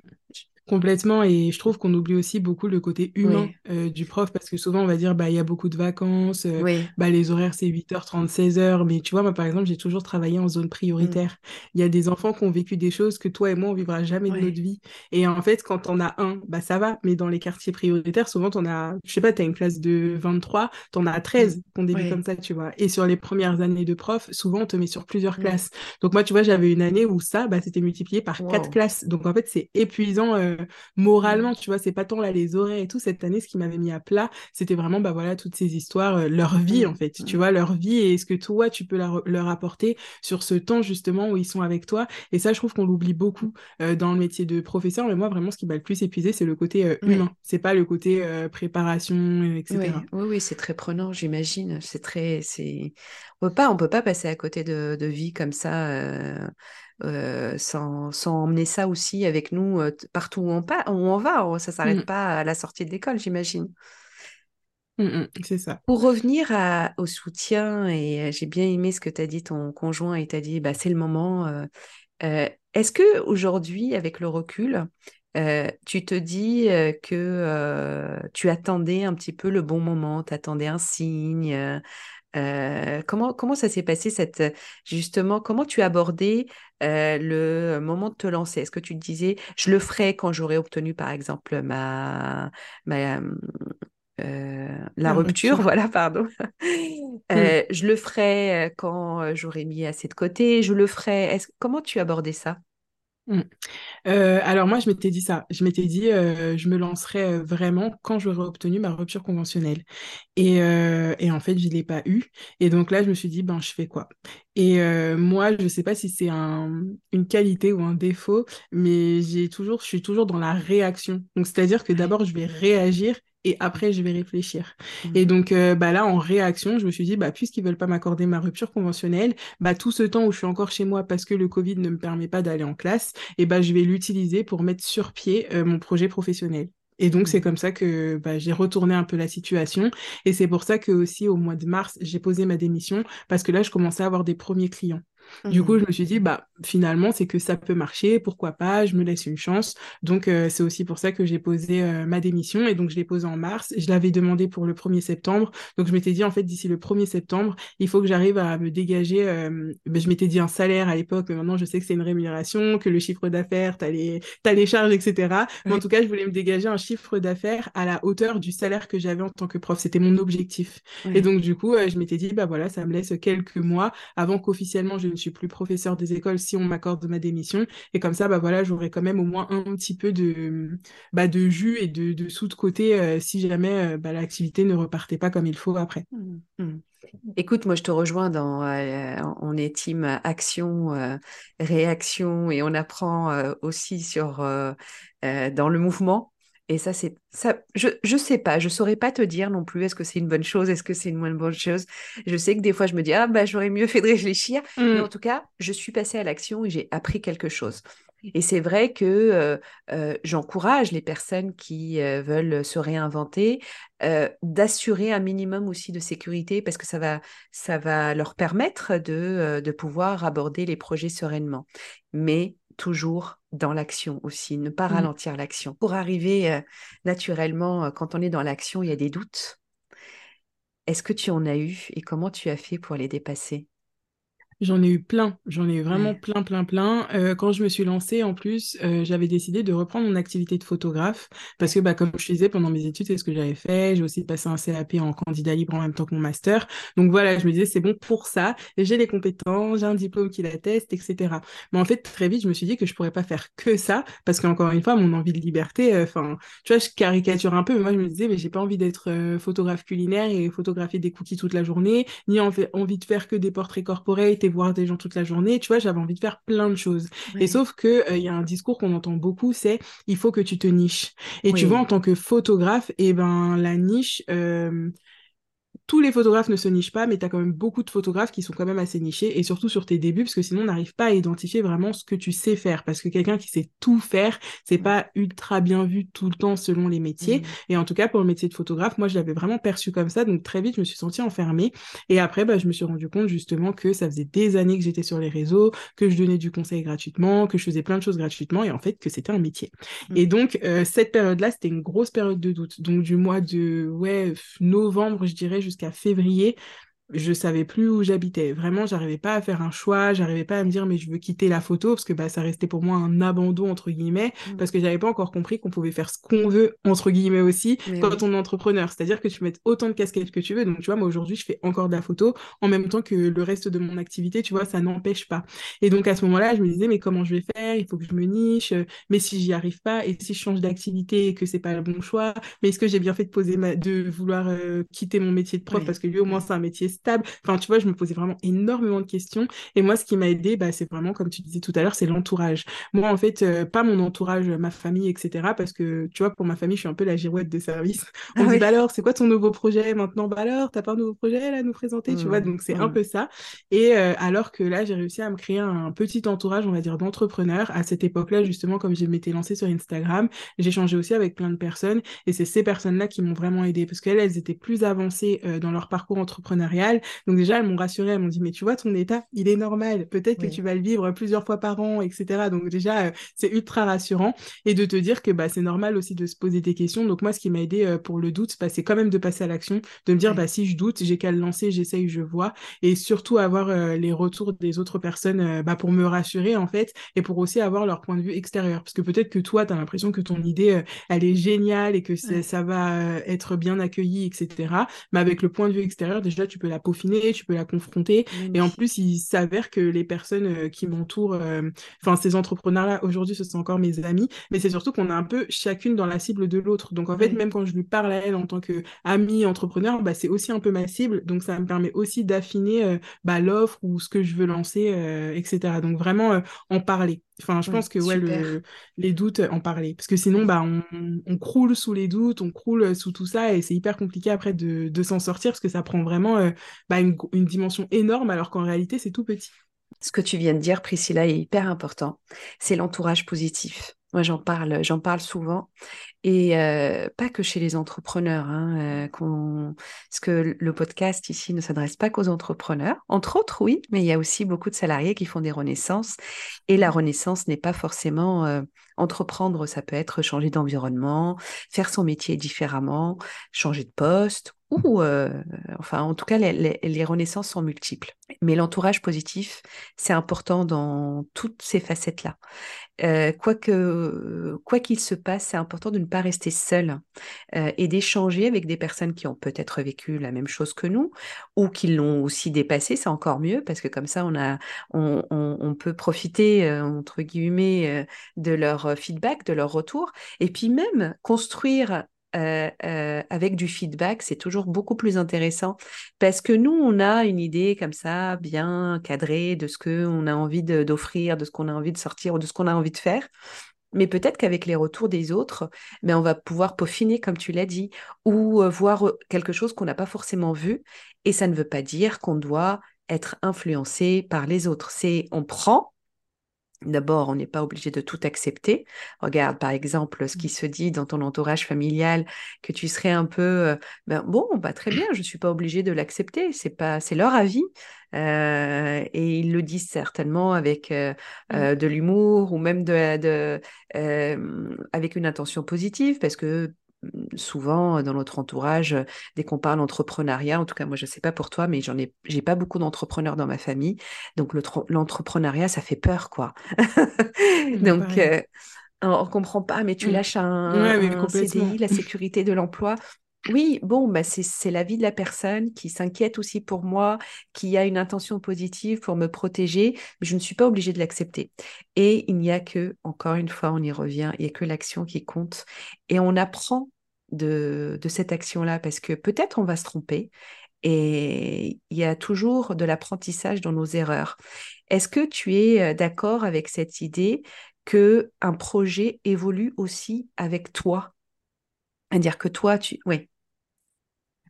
Complètement, et je trouve qu'on oublie aussi beaucoup le côté humain euh, du prof, parce que souvent on va dire, bah, il y a beaucoup de vacances, euh, bah, les horaires c'est 8h30, 16h, mais tu vois, moi par exemple, j'ai toujours travaillé en zone prioritaire. Mm. Il y a des enfants qui ont vécu des choses que toi et moi, on vivra jamais de notre vie. Et en fait, quand on a un, bah ça va, mais dans les quartiers prioritaires, souvent t'en as, je sais pas, t'as une classe de 23, t'en as 13 mm. qu'on débute comme ça, tu vois. Et sur les premières années de prof, souvent on te met sur plusieurs classes. Donc moi, tu vois, j'avais une année où ça, bah, c'était multiplié par quatre classes. Donc en fait, c'est épuisant. Euh, moralement, tu vois, c'est pas tant là les horaires et tout. Cette année, ce qui m'avait mis à plat, c'était vraiment, bah voilà, toutes ces histoires, euh, leur vie, en fait, tu vois, leur vie et ce que toi, tu peux leur, apporter sur ce temps, justement, où ils sont avec toi. Et ça, je trouve qu'on l'oublie beaucoup euh, dans le métier de professeur. Mais moi, vraiment, ce qui m'a le plus épuisé, c'est le côté euh, humain. C'est pas le côté préparation, etc. Oui, oui, c'est très prenant, j'imagine. C'est très, c'est, on peut pas, on peut pas passer à côté de, de vie comme ça. Euh, sans, emmener ça aussi avec nous euh, partout où on, où on va. Ça ne s'arrête mmh. pas à la sortie de l'école, j'imagine. Mmh, mmh, c'est ça. Pour revenir au soutien, et euh, j'ai bien aimé ce que tu as dit, ton conjoint, et t'a dit, bah, c'est le moment. Est-ce que aujourd'hui, avec le recul, tu te dis que tu attendais un petit peu le bon moment, tu attendais un signe comment, comment ça s'est passé cette justement comment tu as abordé le moment de te lancer? Est-ce que tu te disais je le ferai quand j'aurai obtenu par exemple ma, ma la, rupture, voilà, pardon. (laughs) Mmh. Je le ferai quand j'aurai mis assez de côté. Je le ferai. Comment tu abordais ça? Mm. Euh, alors moi, je m'étais dit ça. Je m'étais dit, euh, je me lancerai euh, vraiment quand j'aurai obtenu ma rupture conventionnelle. Et, et en fait, je ne l'ai pas eu. Et donc là, je me suis dit, ben, je fais quoi? Et moi, je ne sais pas si c'est un, une qualité ou un défaut, mais j'ai toujours, je suis toujours dans la réaction. Donc, c'est-à-dire que d'abord, je vais réagir et après je vais réfléchir. Mmh. Et donc euh, bah là en réaction, je me suis dit bah puisqu'ils veulent pas m'accorder ma rupture conventionnelle, bah tout ce temps où je suis encore chez moi parce que le Covid ne me permet pas d'aller en classe, et bah je vais l'utiliser pour mettre sur pied euh, mon projet professionnel. Et donc, c'est mmh. comme ça que bah, j'ai retourné un peu la situation. Et c'est pour ça que aussi au mois de mars, j'ai posé ma démission parce que là, je commençais à avoir des premiers clients. Du coup, mmh. je me suis dit, bah, finalement, c'est que ça peut marcher, pourquoi pas, je me laisse une chance. Donc, euh, c'est aussi pour ça que j'ai posé euh, ma démission. Et donc, je l'ai posée en mars. Je l'avais demandé pour le 1er septembre. Donc, je m'étais dit, en fait, d'ici le 1er septembre, il faut que j'arrive à me dégager. Euh, ben, je m'étais dit un salaire à l'époque, mais maintenant, je sais que c'est une rémunération, que le chiffre d'affaires, tu as, les charges, etc. Mais en tout cas, je voulais me dégager un chiffre d'affaires à la hauteur du salaire que j'avais en tant que prof. C'était mon objectif. Et donc, du coup, je m'étais dit, bah voilà, ça me laisse quelques mois avant qu'officiellement je ne suis plus professeur des écoles si on m'accorde ma démission. Et comme ça, bah voilà, j'aurais quand même au moins un petit peu de, bah, de jus et de, de sous de côté euh, si jamais euh, bah, l'activité ne repartait pas comme il faut après. Mmh, mmh. Écoute, moi je te rejoins dans, euh, on est team action, réaction et on apprend aussi sur dans le mouvement. Et ça, c'est ça. Je je sais pas, je saurais pas te dire non plus. Est-ce que c'est une bonne chose Est-ce que c'est une moins bonne chose Je sais que des fois, je me dis ah bah j'aurais mieux fait de réfléchir. Mais mmh. en tout cas, je suis passée à l'action et j'ai appris quelque chose. Et c'est vrai que euh, euh, j'encourage les personnes qui euh, veulent se réinventer d'assurer un minimum aussi de sécurité parce que ça va, ça va leur permettre de, de pouvoir aborder les projets sereinement. Mais toujours dans l'action aussi, ne pas mmh. ralentir l'action. Pour arriver euh, naturellement, euh, quand on est dans l'action, il y a des doutes. Est-ce que tu en as eu et comment tu as fait pour les dépasser? J'en ai eu plein, j'en ai eu vraiment plein, plein, plein. Euh, quand je me suis lancée, en plus, euh, j'avais décidé de reprendre mon activité de photographe parce que, bah, comme je disais, pendant mes études, c'est ce que j'avais fait. J'ai aussi passé un CAP en candidat libre en même temps que mon master. Donc voilà, je me disais, c'est bon pour ça. J'ai les compétences, j'ai un diplôme qui l'atteste, etc. Mais en fait, très vite, je me suis dit que je pourrais pas faire que ça parce qu'encore une fois, mon envie de liberté, euh, enfin, tu vois, je caricature un peu, mais moi, je me disais, mais j'ai pas envie d'être photographe culinaire et photographier des cookies toute la journée, ni envie de faire que des portraits corporate voir des gens toute la journée. Tu vois, j'avais envie de faire plein de choses. Et sauf que euh, il y a un discours qu'on entend beaucoup, c'est il faut que tu te niches. Et tu vois, en tant que photographe, et eh ben la niche, euh, tous les photographes ne se nichent pas, mais tu as quand même beaucoup de photographes qui sont quand même assez nichés, et surtout sur tes débuts, parce que sinon on n'arrive pas à identifier vraiment ce que tu sais faire, parce que quelqu'un qui sait tout faire, c'est pas ultra bien vu tout le temps selon les métiers. Mmh. Et en tout cas, pour le métier de photographe, moi je l'avais vraiment perçu comme ça, donc très vite je me suis sentie enfermée. Et après, bah, je me suis rendu compte justement que ça faisait des années que j'étais sur les réseaux, que je donnais du conseil gratuitement, que je faisais plein de choses gratuitement, et en fait que c'était un métier. Mmh. Et donc euh, cette période-là, c'était une grosse période de doute. Donc du mois de ouais novembre, je dirais, jusqu'à jusqu'à février je savais plus où j'habitais. Vraiment, j'arrivais pas à faire un choix, j'arrivais pas à me dire mais je veux quitter la photo parce que bah ça restait pour moi un abandon entre guillemets mmh. parce que j'avais pas encore compris qu'on pouvait faire ce qu'on veut entre guillemets aussi quand on est entrepreneur. C'est-à-dire que tu mets autant de casquettes que tu veux. Donc tu vois, moi aujourd'hui, je fais encore de la photo en même temps que le reste de mon activité, tu vois, ça n'empêche pas. Et donc à ce moment-là, je me disais mais comment je vais faire? Il faut que je me niche, mais si j'y arrive pas et si je change d'activité et que c'est pas le bon choix, mais est-ce que j'ai bien fait de poser ma... de vouloir euh, quitter mon métier de prof? Parce que lui au moins c'est un métier stable. Enfin, tu vois, je me posais vraiment énormément de questions. Et moi, ce qui m'a aidé, bah, c'est vraiment, comme tu disais tout à l'heure, c'est l'entourage. Moi, en fait, euh, pas mon entourage, ma famille, etc. Parce que, tu vois, pour ma famille, je suis un peu la girouette de service. (laughs) On ah dit, bah alors, c'est quoi ton nouveau projet maintenant? Bah alors, t'as pas un nouveau projet là, à nous présenter, tu vois mmh, Donc, c'est un mmh. peu ça. Et euh, alors que là, j'ai réussi à me créer un petit entourage, on va dire, d'entrepreneurs. À cette époque-là, justement, comme je m'étais lancée sur Instagram, j'ai changé aussi avec plein de personnes. Et c'est ces personnes-là qui m'ont vraiment aidé parce qu'elles, elles étaient plus avancées euh, dans leur parcours entrepreneurial. Donc déjà, elles m'ont rassuré, elles m'ont dit, mais tu vois, ton état, il est normal. Peut-être que tu vas le vivre plusieurs fois par an, etc. Donc déjà, euh, c'est ultra rassurant. Et de te dire que bah, c'est normal aussi de se poser des questions. Donc moi, ce qui m'a aidé euh, pour le doute, bah, c'est quand même de passer à l'action, de me dire, bah, si je doute, j'ai qu'à le lancer, j'essaye, je vois. Et surtout avoir euh, les retours des autres personnes bah, pour me rassurer, en fait, et pour aussi avoir leur point de vue extérieur. Parce que peut-être que toi, tu as l'impression que ton idée, elle est géniale et que ça va être bien accueilli, etc. Mais avec le point de vue extérieur, déjà, tu peux la peaufiner, tu peux la confronter. Et en plus, il s'avère que les personnes qui m'entourent, enfin, ces entrepreneurs-là, aujourd'hui, ce sont encore mes amis, mais c'est surtout qu'on est un peu chacune dans la cible de l'autre. Donc, en fait, même quand je lui parle à elle en tant qu'amie entrepreneur, bah, c'est aussi un peu ma cible. Donc, ça me permet aussi d'affiner bah, l'offre ou ce que je veux lancer, etc. Donc, vraiment, en parler. Enfin, je pense que ouais, les doutes, en parler. Parce que sinon, bah, on, croule sous les doutes, on croule sous tout ça et c'est hyper compliqué après de, s'en sortir parce que ça prend vraiment euh, bah, une, dimension énorme alors qu'en réalité, c'est tout petit. Ce que tu viens de dire, Priscilla, est hyper important. C'est l'entourage positif. Moi, j'en parle, j'en parle souvent, et euh, pas que chez les entrepreneurs. Hein, euh, parce que le podcast ici ne s'adresse pas qu'aux entrepreneurs, entre autres, oui, mais il y a aussi beaucoup de salariés qui font des renaissances. Et la renaissance n'est pas forcément euh, entreprendre. Ça peut être changer d'environnement, faire son métier différemment, changer de poste ou, enfin, en tout cas, les, renaissances sont multiples. Mais l'entourage positif, c'est important dans toutes ces facettes-là. quoi qu'il se passe, c'est important de ne pas rester seul et d'échanger avec des personnes qui ont peut-être vécu la même chose que nous ou qui l'ont aussi dépassé. C'est encore mieux parce que comme ça, on a, on, peut profiter entre guillemets de leur feedback, de leur retour, et puis même construire euh, euh, avec du feedback, c'est toujours beaucoup plus intéressant parce que nous, on a une idée comme ça, bien cadrée de ce qu'on a envie d'offrir, de, ce qu'on a envie de sortir ou de ce qu'on a envie de faire. Mais peut-être qu'avec les retours des autres, mais ben, on va pouvoir peaufiner, comme tu l'as dit, ou euh, voir quelque chose qu'on n'a pas forcément vu. Et ça ne veut pas dire qu'on doit être influencé par les autres. C'est on prend D'abord, on n'est pas obligé de tout accepter. Regarde, par exemple, ce qui mmh. se dit dans ton entourage familial, que tu serais un peu, euh, ben, bon, bah, très bien, je ne suis pas obligée de l'accepter. C'est pas, c'est leur avis. Euh, et ils le disent certainement avec euh, mmh. de l'humour ou même de, de avec une intention positive, parce que souvent dans notre entourage, dès qu'on parle entrepreneuriat, en tout cas moi je ne sais pas pour toi, mais j'en ai, j'ai pas beaucoup d'entrepreneurs dans ma famille, donc l'entrepreneuriat ça fait peur quoi. (laughs) donc euh, on, ne comprend pas, mais tu mmh. lâches un, CDI, la sécurité de l'emploi. Oui, bon, bah c'est la vie de la personne qui s'inquiète aussi pour moi, qui a une intention positive pour me protéger, mais je ne suis pas obligée de l'accepter. Et il n'y a que, encore une fois, on y revient, il n'y a que l'action qui compte. Et on apprend de, cette action-là parce que peut-être on va se tromper et il y a toujours de l'apprentissage dans nos erreurs. Est-ce que tu es d'accord avec cette idée que un projet évolue aussi avec toi? À dire que toi, tu... Oui.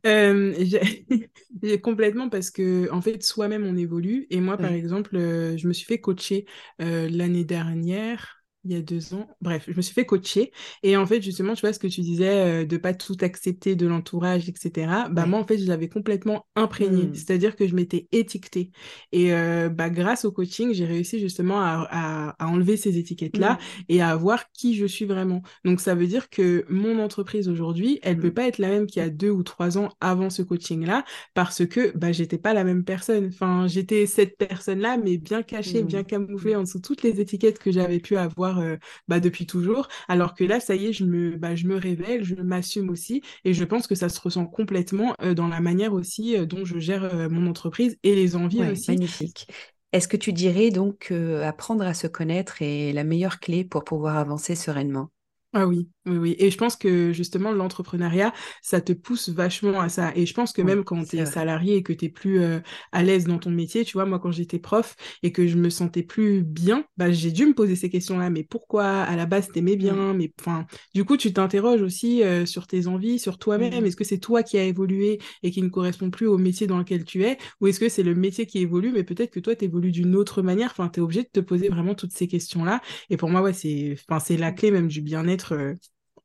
Euh, (laughs) complètement parce que en fait soi-même on évolue. Et moi par exemple euh, je me suis fait coacher euh, l'année dernière il y a deux ans. Bref, je me suis fait coacher. Et en fait, justement, tu vois, ce que tu disais, euh, de pas tout accepter de l'entourage, etc. Bah, moi, en fait, je l'avais complètement imprégné. Mmh. C'est-à-dire que je m'étais étiquetée. Et euh, bah, grâce au coaching, j'ai réussi justement à, à, enlever ces étiquettes-là mmh. et à voir qui je suis vraiment. Donc, ça veut dire que mon entreprise aujourd'hui, elle mmh. peut pas être la même qu'il y a deux ou trois ans avant ce coaching-là parce que bah, j'étais pas la même personne. Enfin, j'étais cette personne-là, mais bien cachée, bien camouflée en dessous toutes les étiquettes que j'avais pu avoir euh, bah, depuis toujours. Alors que là, ça y est, je me, bah, je me révèle, je m'assume aussi. Et je pense que ça se ressent complètement euh, dans la manière aussi euh, dont je gère mon entreprise et les envies aussi. Magnifique. Est-ce que tu dirais donc qu'apprendre à se connaître est la meilleure clé pour pouvoir avancer sereinement? Ah oui, oui, oui. Et je pense que justement, l'entrepreneuriat, ça te pousse vachement à ça. Et je pense que même quand tu es salarié et que tu es plus euh, à l'aise dans ton métier, tu vois, moi, quand j'étais prof et que je me sentais plus bien, bah, j'ai dû me poser ces questions-là. Mais pourquoi? À la base t'aimais bien Mais enfin, du coup, tu t'interroges aussi euh, sur tes envies, sur toi-même. Est-ce que c'est toi qui as évolué et qui ne correspond plus au métier dans lequel tu es? Ou est-ce que c'est le métier qui évolue, mais peut-être que toi, tu évolues d'une autre manière? Enfin, tu es obligé de te poser vraiment toutes ces questions-là. Et pour moi, ouais, c'est la clé même du bien-être euh,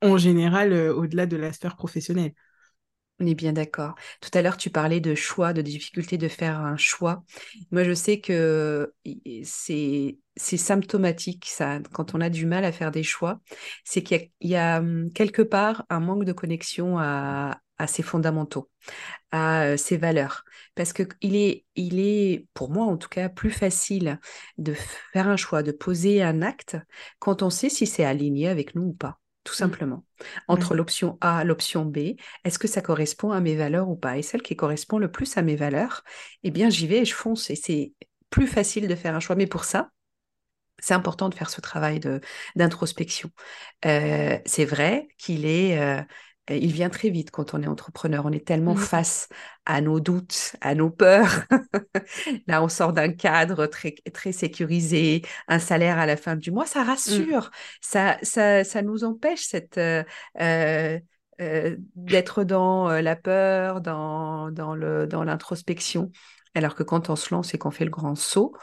en général euh, au-delà de la sphère professionnelle. On est bien d'accord. Tout à l'heure, tu parlais de choix, de difficulté de faire un choix. Moi, je sais que c'est symptomatique, ça, quand on a du mal à faire des choix, c'est qu'il y, a hum, quelque part un manque de connexion à, ses fondamentaux, à euh, ses valeurs. Parce qu'il est, il est, pour moi en tout cas, plus facile de faire un choix, de poser un acte quand on sait si c'est aligné avec nous ou pas. tout mmh. simplement. Entre l'option A l'option B, est-ce que ça correspond à mes valeurs ou pas? Et celle qui correspond le plus à mes valeurs, eh bien, j'y vais et je fonce. Et c'est plus facile de faire un choix. Mais pour ça, c'est important de faire ce travail d'introspection. Euh, c'est vrai qu'il est, euh, il vient très vite quand on est entrepreneur. On est tellement mmh. face à nos doutes, à nos peurs. (laughs) Là, on sort d'un cadre très, très sécurisé, un salaire à la fin du mois, ça mmh. rassure. Ça, ça, ça, nous empêche cette, euh, euh, euh, d'être dans la peur, dans, dans l'introspection. Dans Alors que quand on se lance et qu'on fait le grand saut,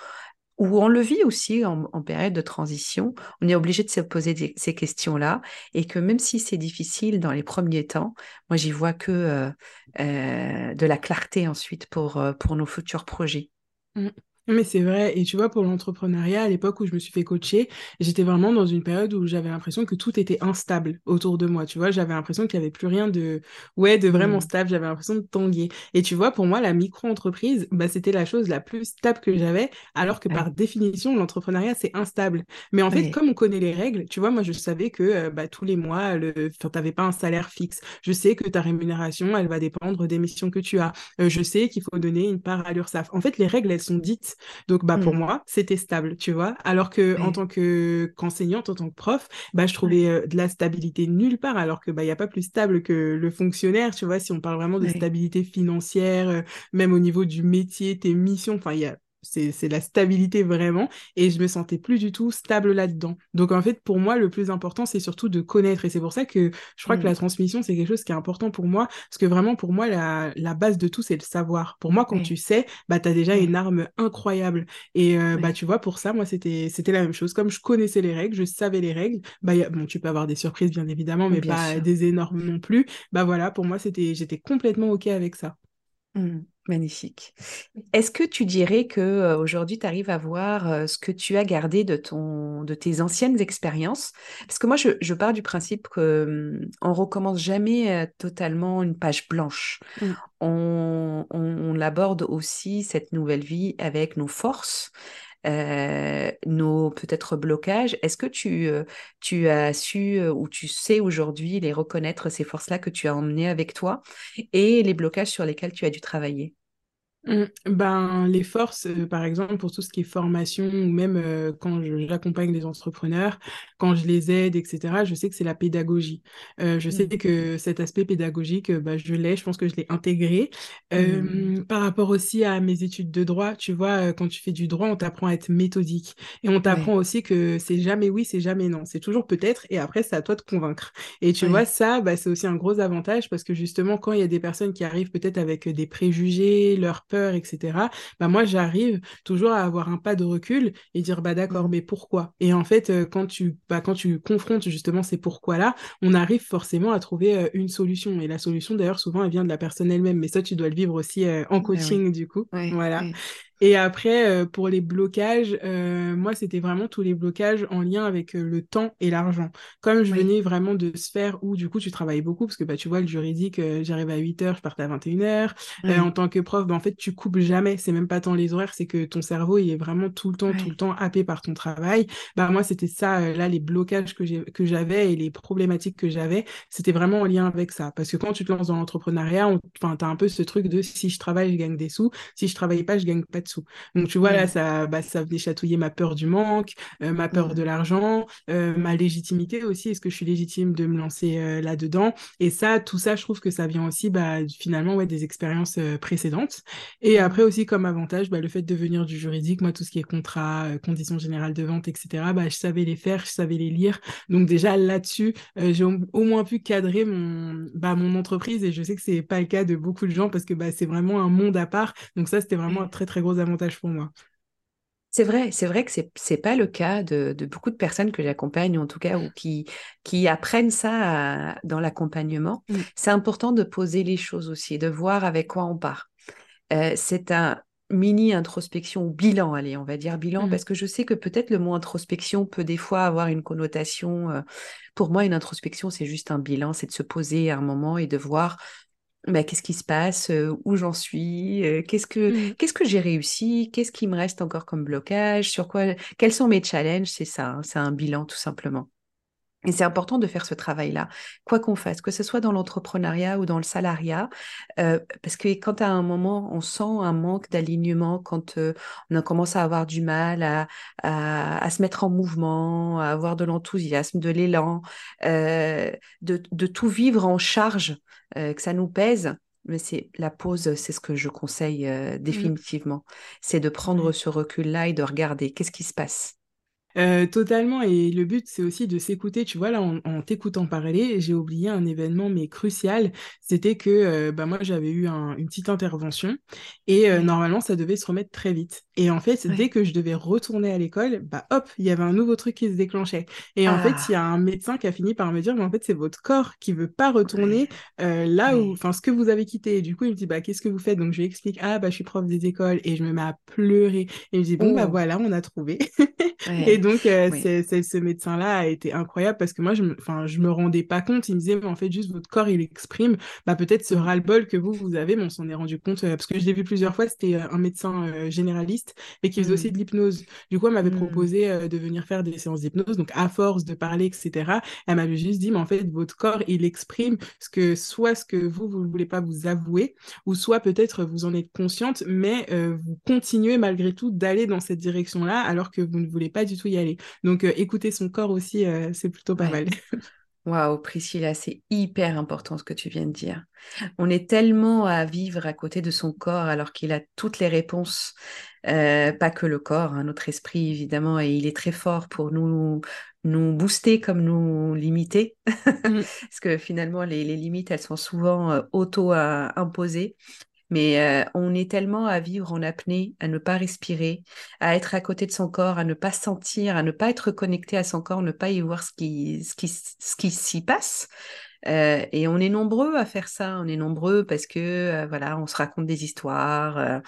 ou on le vit aussi en, période de transition, on est obligé de se poser ces questions-là et que même si c'est difficile dans les premiers temps, moi j'y vois que euh, euh, de la clarté ensuite pour, euh, nos futurs projets. Mmh. Mais c'est vrai, et tu vois, pour l'entrepreneuriat, à l'époque où je me suis fait coacher, j'étais vraiment dans une période où j'avais l'impression que tout était instable autour de moi, tu vois, j'avais l'impression qu'il n'y avait plus rien de, ouais, de vraiment mmh. stable, j'avais l'impression de tanguer. Et tu vois, pour moi, la micro-entreprise, bah, c'était la chose la plus stable que j'avais, alors que par définition, l'entrepreneuriat, c'est instable. Mais en fait, comme on connaît les règles, tu vois, moi, je savais que euh, bah, tous les mois, le... tu n'avais pas un salaire fixe. Je sais que ta rémunération, elle va dépendre des missions que tu as. Euh, je sais qu'il faut donner une part à l'URSSAF. En fait, les règles, elles sont dites donc, bah, pour mmh. moi, c'était stable, tu vois. Alors que en tant que qu'enseignante, en tant que prof, bah, je trouvais euh, de la stabilité nulle part. Alors que bah, il y a pas plus stable que le fonctionnaire, tu vois. Si on parle vraiment de stabilité financière, euh, même au niveau du métier, tes missions, enfin, il y a c'est la stabilité vraiment et je me sentais plus du tout stable là-dedans. Donc en fait pour moi le plus important c'est surtout de connaître et c'est pour ça que je crois que la mmh. transmission c'est quelque chose qui est important pour moi parce que vraiment pour moi la, la base de tout c'est le savoir. Pour moi quand tu sais bah tu as déjà une arme incroyable et euh, bah tu vois pour ça moi c'était c'était la même chose comme je connaissais les règles, je savais les règles, bah bon tu peux avoir des surprises bien évidemment mais pas des énormes non plus. Bah voilà pour moi c'était j'étais complètement OK avec ça. Mmh. Magnifique. Est-ce que tu dirais que euh, aujourd'hui tu arrives à voir euh, ce que tu as gardé de ton de tes anciennes expériences? Parce que moi je, pars du principe que hum, on recommence jamais euh, totalement une page blanche. Mmh. On, on, aborde aussi cette nouvelle vie avec nos forces, nos peut-être blocages. Est-ce que tu, euh, tu as su euh, ou tu sais aujourd'hui les reconnaître, ces forces-là que tu as emmenées avec toi et les blocages sur lesquels tu as dû travailler? Ben, les forces, euh, par exemple, pour tout ce qui est formation, ou même euh, quand j'accompagne des entrepreneurs, quand je les aide, etc., je sais que c'est la pédagogie. Euh, je sais mmh. que cet aspect pédagogique, bah, je l'ai, je pense que je l'ai intégré. Mmh. Par rapport aussi à mes études de droit, tu vois, quand tu fais du droit, on t'apprend à être méthodique. Et on t'apprend aussi que c'est jamais oui, c'est jamais non. C'est toujours peut-être, et après, c'est à toi de convaincre. Et tu vois, ça, bah, c'est aussi un gros avantage parce que justement, quand il y a des personnes qui arrivent peut-être avec des préjugés, leurs peur, etc. Bah moi, j'arrive toujours à avoir un pas de recul et dire bah d'accord, mais pourquoi? Et en fait, quand tu bah, quand tu confrontes justement ces pourquoi-là, on arrive forcément à trouver une solution. Et la solution, d'ailleurs, souvent, elle vient de la personne elle-même. Mais ça, tu dois le vivre aussi en coaching, du coup. voilà. Et après, euh, pour les blocages, euh, moi, c'était vraiment tous les blocages en lien avec euh, le temps et l'argent. Comme je venais vraiment de sphères où, du coup, tu travailles beaucoup, parce que bah, tu vois, le juridique, j'arrive à 8 heures, je partais à 21 heures. en tant que prof, bah, en fait, tu coupes jamais. C'est même pas tant les horaires, c'est que ton cerveau, il est vraiment tout le temps, tout le temps happé par ton travail. Bah, moi, c'était ça, là, les blocages que j'avais et les problématiques que j'avais, c'était vraiment en lien avec ça. Parce que quand tu te lances dans l'entrepreneuriat, tu as un peu ce truc de si je travaille, je gagne des sous. Si je travaille pas, je gagne pas de donc tu vois, là, ça, bah, ça venait chatouiller ma peur du manque, euh, ma peur de l'argent, euh, ma légitimité aussi. Est-ce que je suis légitime de me lancer euh, là-dedans? Et ça, tout ça, je trouve que ça vient aussi bah, finalement ouais, des expériences précédentes. Et après aussi, comme avantage, bah, le fait de venir du juridique, moi, tout ce qui est contrat, conditions générales de vente, etc., bah, je savais les faire, je savais les lire. Donc déjà là-dessus, j'ai au, moins pu cadrer mon, bah, mon entreprise et je sais que c'est pas le cas de beaucoup de gens parce que bah, c'est vraiment un monde à part. Donc ça, c'était vraiment un très, très gros avantage pour moi. C'est vrai, c'est vrai que c'est n'est pas le cas de, beaucoup de personnes que j'accompagne, en tout cas, ou qui, qui apprennent ça dans l'accompagnement. Mmh. C'est important de poser les choses aussi, de voir avec quoi on part. Euh, c'est un mini introspection ou bilan, allez, on va dire bilan, mmh. parce que je sais que peut-être le mot introspection peut des fois avoir une connotation. Euh, pour moi, une introspection, c'est juste un bilan, c'est de se poser à un moment et de voir bah, qu'est-ce qui se passe, euh, où j'en suis, euh, qu'est-ce que mmh. qu'est-ce que j'ai réussi, qu'est-ce qui me reste encore comme blocage, sur quoi, quels sont mes challenges, c'est ça, hein, c'est un bilan tout simplement. Et c'est important de faire ce travail-là, quoi qu'on fasse, que ce soit dans l'entrepreneuriat ou dans le salariat, euh, parce que quand à un moment on sent un manque d'alignement, quand euh, on commence à avoir du mal à, à, se mettre en mouvement, à avoir de l'enthousiasme, de l'élan, euh, de, de, tout vivre en charge, que ça nous pèse, mais c'est la pause, c'est ce que je conseille mmh. définitivement. C'est de prendre ce recul-là et de regarder qu'est-ce qui se passe. Euh, totalement, et le but, c'est aussi de s'écouter. Tu vois, là, en, t'écoutant parler, j'ai oublié un événement, mais crucial. C'était que euh, bah, moi, j'avais eu une petite intervention et euh, normalement, ça devait se remettre très vite. Et en fait, dès que je devais retourner à l'école, bah hop, il y avait un nouveau truc qui se déclenchait. Et en fait, il y a ah. un médecin qui a fini par me dire, mais en fait, c'est votre corps qui veut pas retourner là où, enfin, ce que vous avez quitté. Et du coup, il me dit, bah, qu'est-ce que vous faites? Donc, je lui explique, ah, bah, je suis prof des écoles et je me mets à pleurer. Et il me dit, bon, bah, oh. voilà, on a trouvé. (laughs) et donc, euh, c'est, ce médecin-là a été incroyable parce que moi, je me, je me rendais pas compte. Il me disait, mais en fait, juste votre corps, il exprime bah, peut-être ce ras-le-bol que vous, vous avez. Mais on s'en est rendu compte euh, parce que je l'ai vu plusieurs fois. C'était euh, un médecin généraliste, mais qui faisait aussi mmh. de l'hypnose. Du coup, elle m'avait mmh. proposé de venir faire des séances d'hypnose. Donc, à force de parler, etc., elle m'avait juste dit, mais en fait, votre corps, il exprime ce que, soit ce que vous, vous ne voulez pas vous avouer, ou soit peut-être vous en êtes consciente, mais vous continuez malgré tout d'aller dans cette direction-là alors que vous ne voulez pas du tout y aller. Donc, euh, écouter son corps aussi, euh, c'est plutôt pas mal. (laughs) Waouh, Priscilla, c'est hyper important ce que tu viens de dire. On est tellement à vivre à côté de son corps alors qu'il a toutes les réponses, euh, pas que le corps, hein, notre esprit évidemment, et il est très fort pour nous nous booster comme nous limiter, mmh. (laughs) parce que finalement les, les, limites elles sont souvent auto-imposées. Mais euh, on est tellement à vivre en apnée, à ne pas respirer, à être à côté de son corps, à ne pas sentir, à ne pas être connecté à son corps, ne pas y voir ce qui, ce qui, ce qui s'y passe. Euh, et on est nombreux à faire ça. On est nombreux parce que euh, voilà, on se raconte des histoires.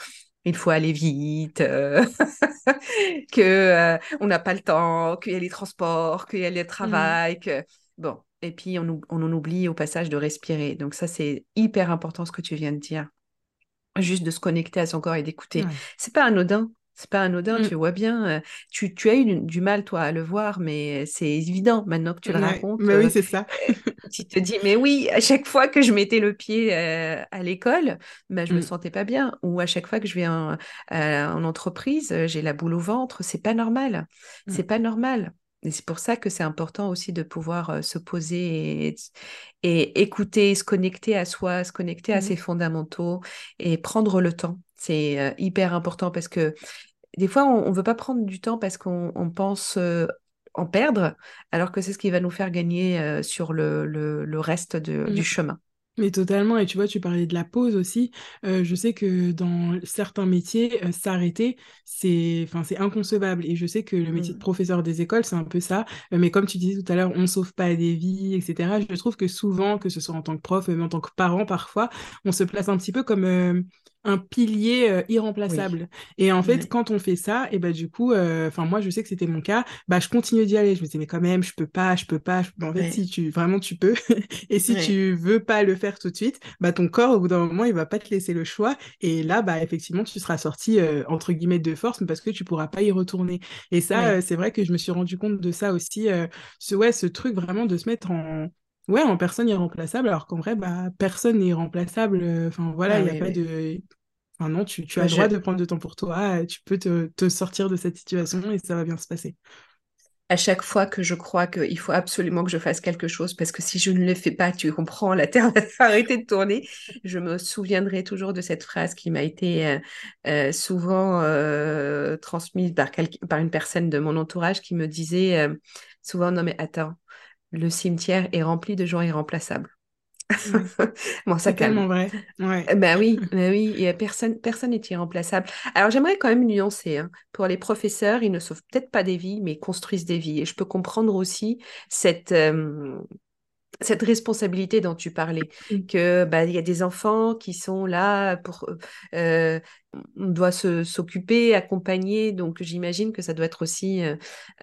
il faut aller vite, (laughs) que on n'a pas le temps, qu'il y a les transports, qu'il y a le mmh. travail, que bon. Et puis on, on en oublie au passage de respirer. Donc ça c'est hyper important ce que tu viens de dire juste de se connecter à son corps et d'écouter. C'est pas anodin. C'est pas anodin, mmh. tu vois bien. Euh, tu, tu as eu du, mal, toi, à le voir, mais c'est évident maintenant que tu le racontes. Mais oui, euh, c'est ça. (laughs) tu te dis, mais oui, à chaque fois que je mettais le pied euh, à l'école, bah, je me mmh. sentais pas bien. Ou à chaque fois que je vais en, en entreprise, j'ai la boule au ventre. C'est pas normal. C'est mmh. pas normal. Et c'est pour ça que c'est important aussi de pouvoir se poser et, écouter, se connecter à soi, se connecter à mmh ses fondamentaux et prendre le temps. C'est hyper important parce que des fois, on ne veut pas prendre du temps parce qu'on pense en perdre, alors que c'est ce qui va nous faire gagner sur le, le, reste de, du mmh. chemin. Mais totalement, et tu vois, tu parlais de la pause aussi. Euh, je sais que dans certains métiers, euh, s'arrêter, c'est enfin, c'est inconcevable. Et je sais que le métier de mmh. professeur des écoles, c'est un peu ça. Euh, mais comme tu disais tout à l'heure, on ne sauve pas des vies, etc. Je trouve que souvent, que ce soit en tant que prof, même en tant que parent parfois, on se place un petit peu comme un pilier euh, irremplaçable. Et en fait, quand on fait ça, et bah du coup, euh, enfin moi je sais que c'était mon cas, bah je continue d'y aller. Je me disais mais quand même, je peux pas, je peux pas. En fait, si tu vraiment tu peux, (laughs) et si tu veux pas le faire tout de suite, bah ton corps au bout d'un moment il va pas te laisser le choix. Et là, bah effectivement, tu seras sorti euh, entre guillemets de force, mais parce que tu pourras pas y retourner. Et ça, c'est vrai que je me suis rendu compte de ça aussi. ce ouais, ce truc vraiment de se mettre en Ouais, en personne irremplaçable, alors qu'en vrai, bah, personne n'est irremplaçable. Enfin, voilà, il n'y a pas de. Enfin, non, tu, tu as le droit de prendre de temps pour toi, tu peux te, te, sortir de cette situation et ça va bien se passer. À chaque fois que je crois qu'il faut absolument que je fasse quelque chose, parce que si je ne le fais pas, tu comprends, la Terre (laughs) va arrêter de tourner, je me souviendrai toujours de cette phrase qui m'a été euh, euh, souvent euh, transmise par, par, une personne de mon entourage qui me disait souvent, non mais attends, le cimetière est rempli de gens irremplaçables. (laughs) bon, ça tellement vrai. Ouais. Ben oui, (laughs) ben oui, personne personne n'est irremplaçable. Alors j'aimerais quand même nuancer. Hein. Pour les professeurs, ils ne sauvent peut-être pas des vies, mais construisent des vies. Et je peux comprendre aussi cette euh, cette responsabilité dont tu parlais, mmh. que bah, il y a des enfants qui sont là pour, euh, on doit s'occuper, accompagner, donc j'imagine que ça doit être aussi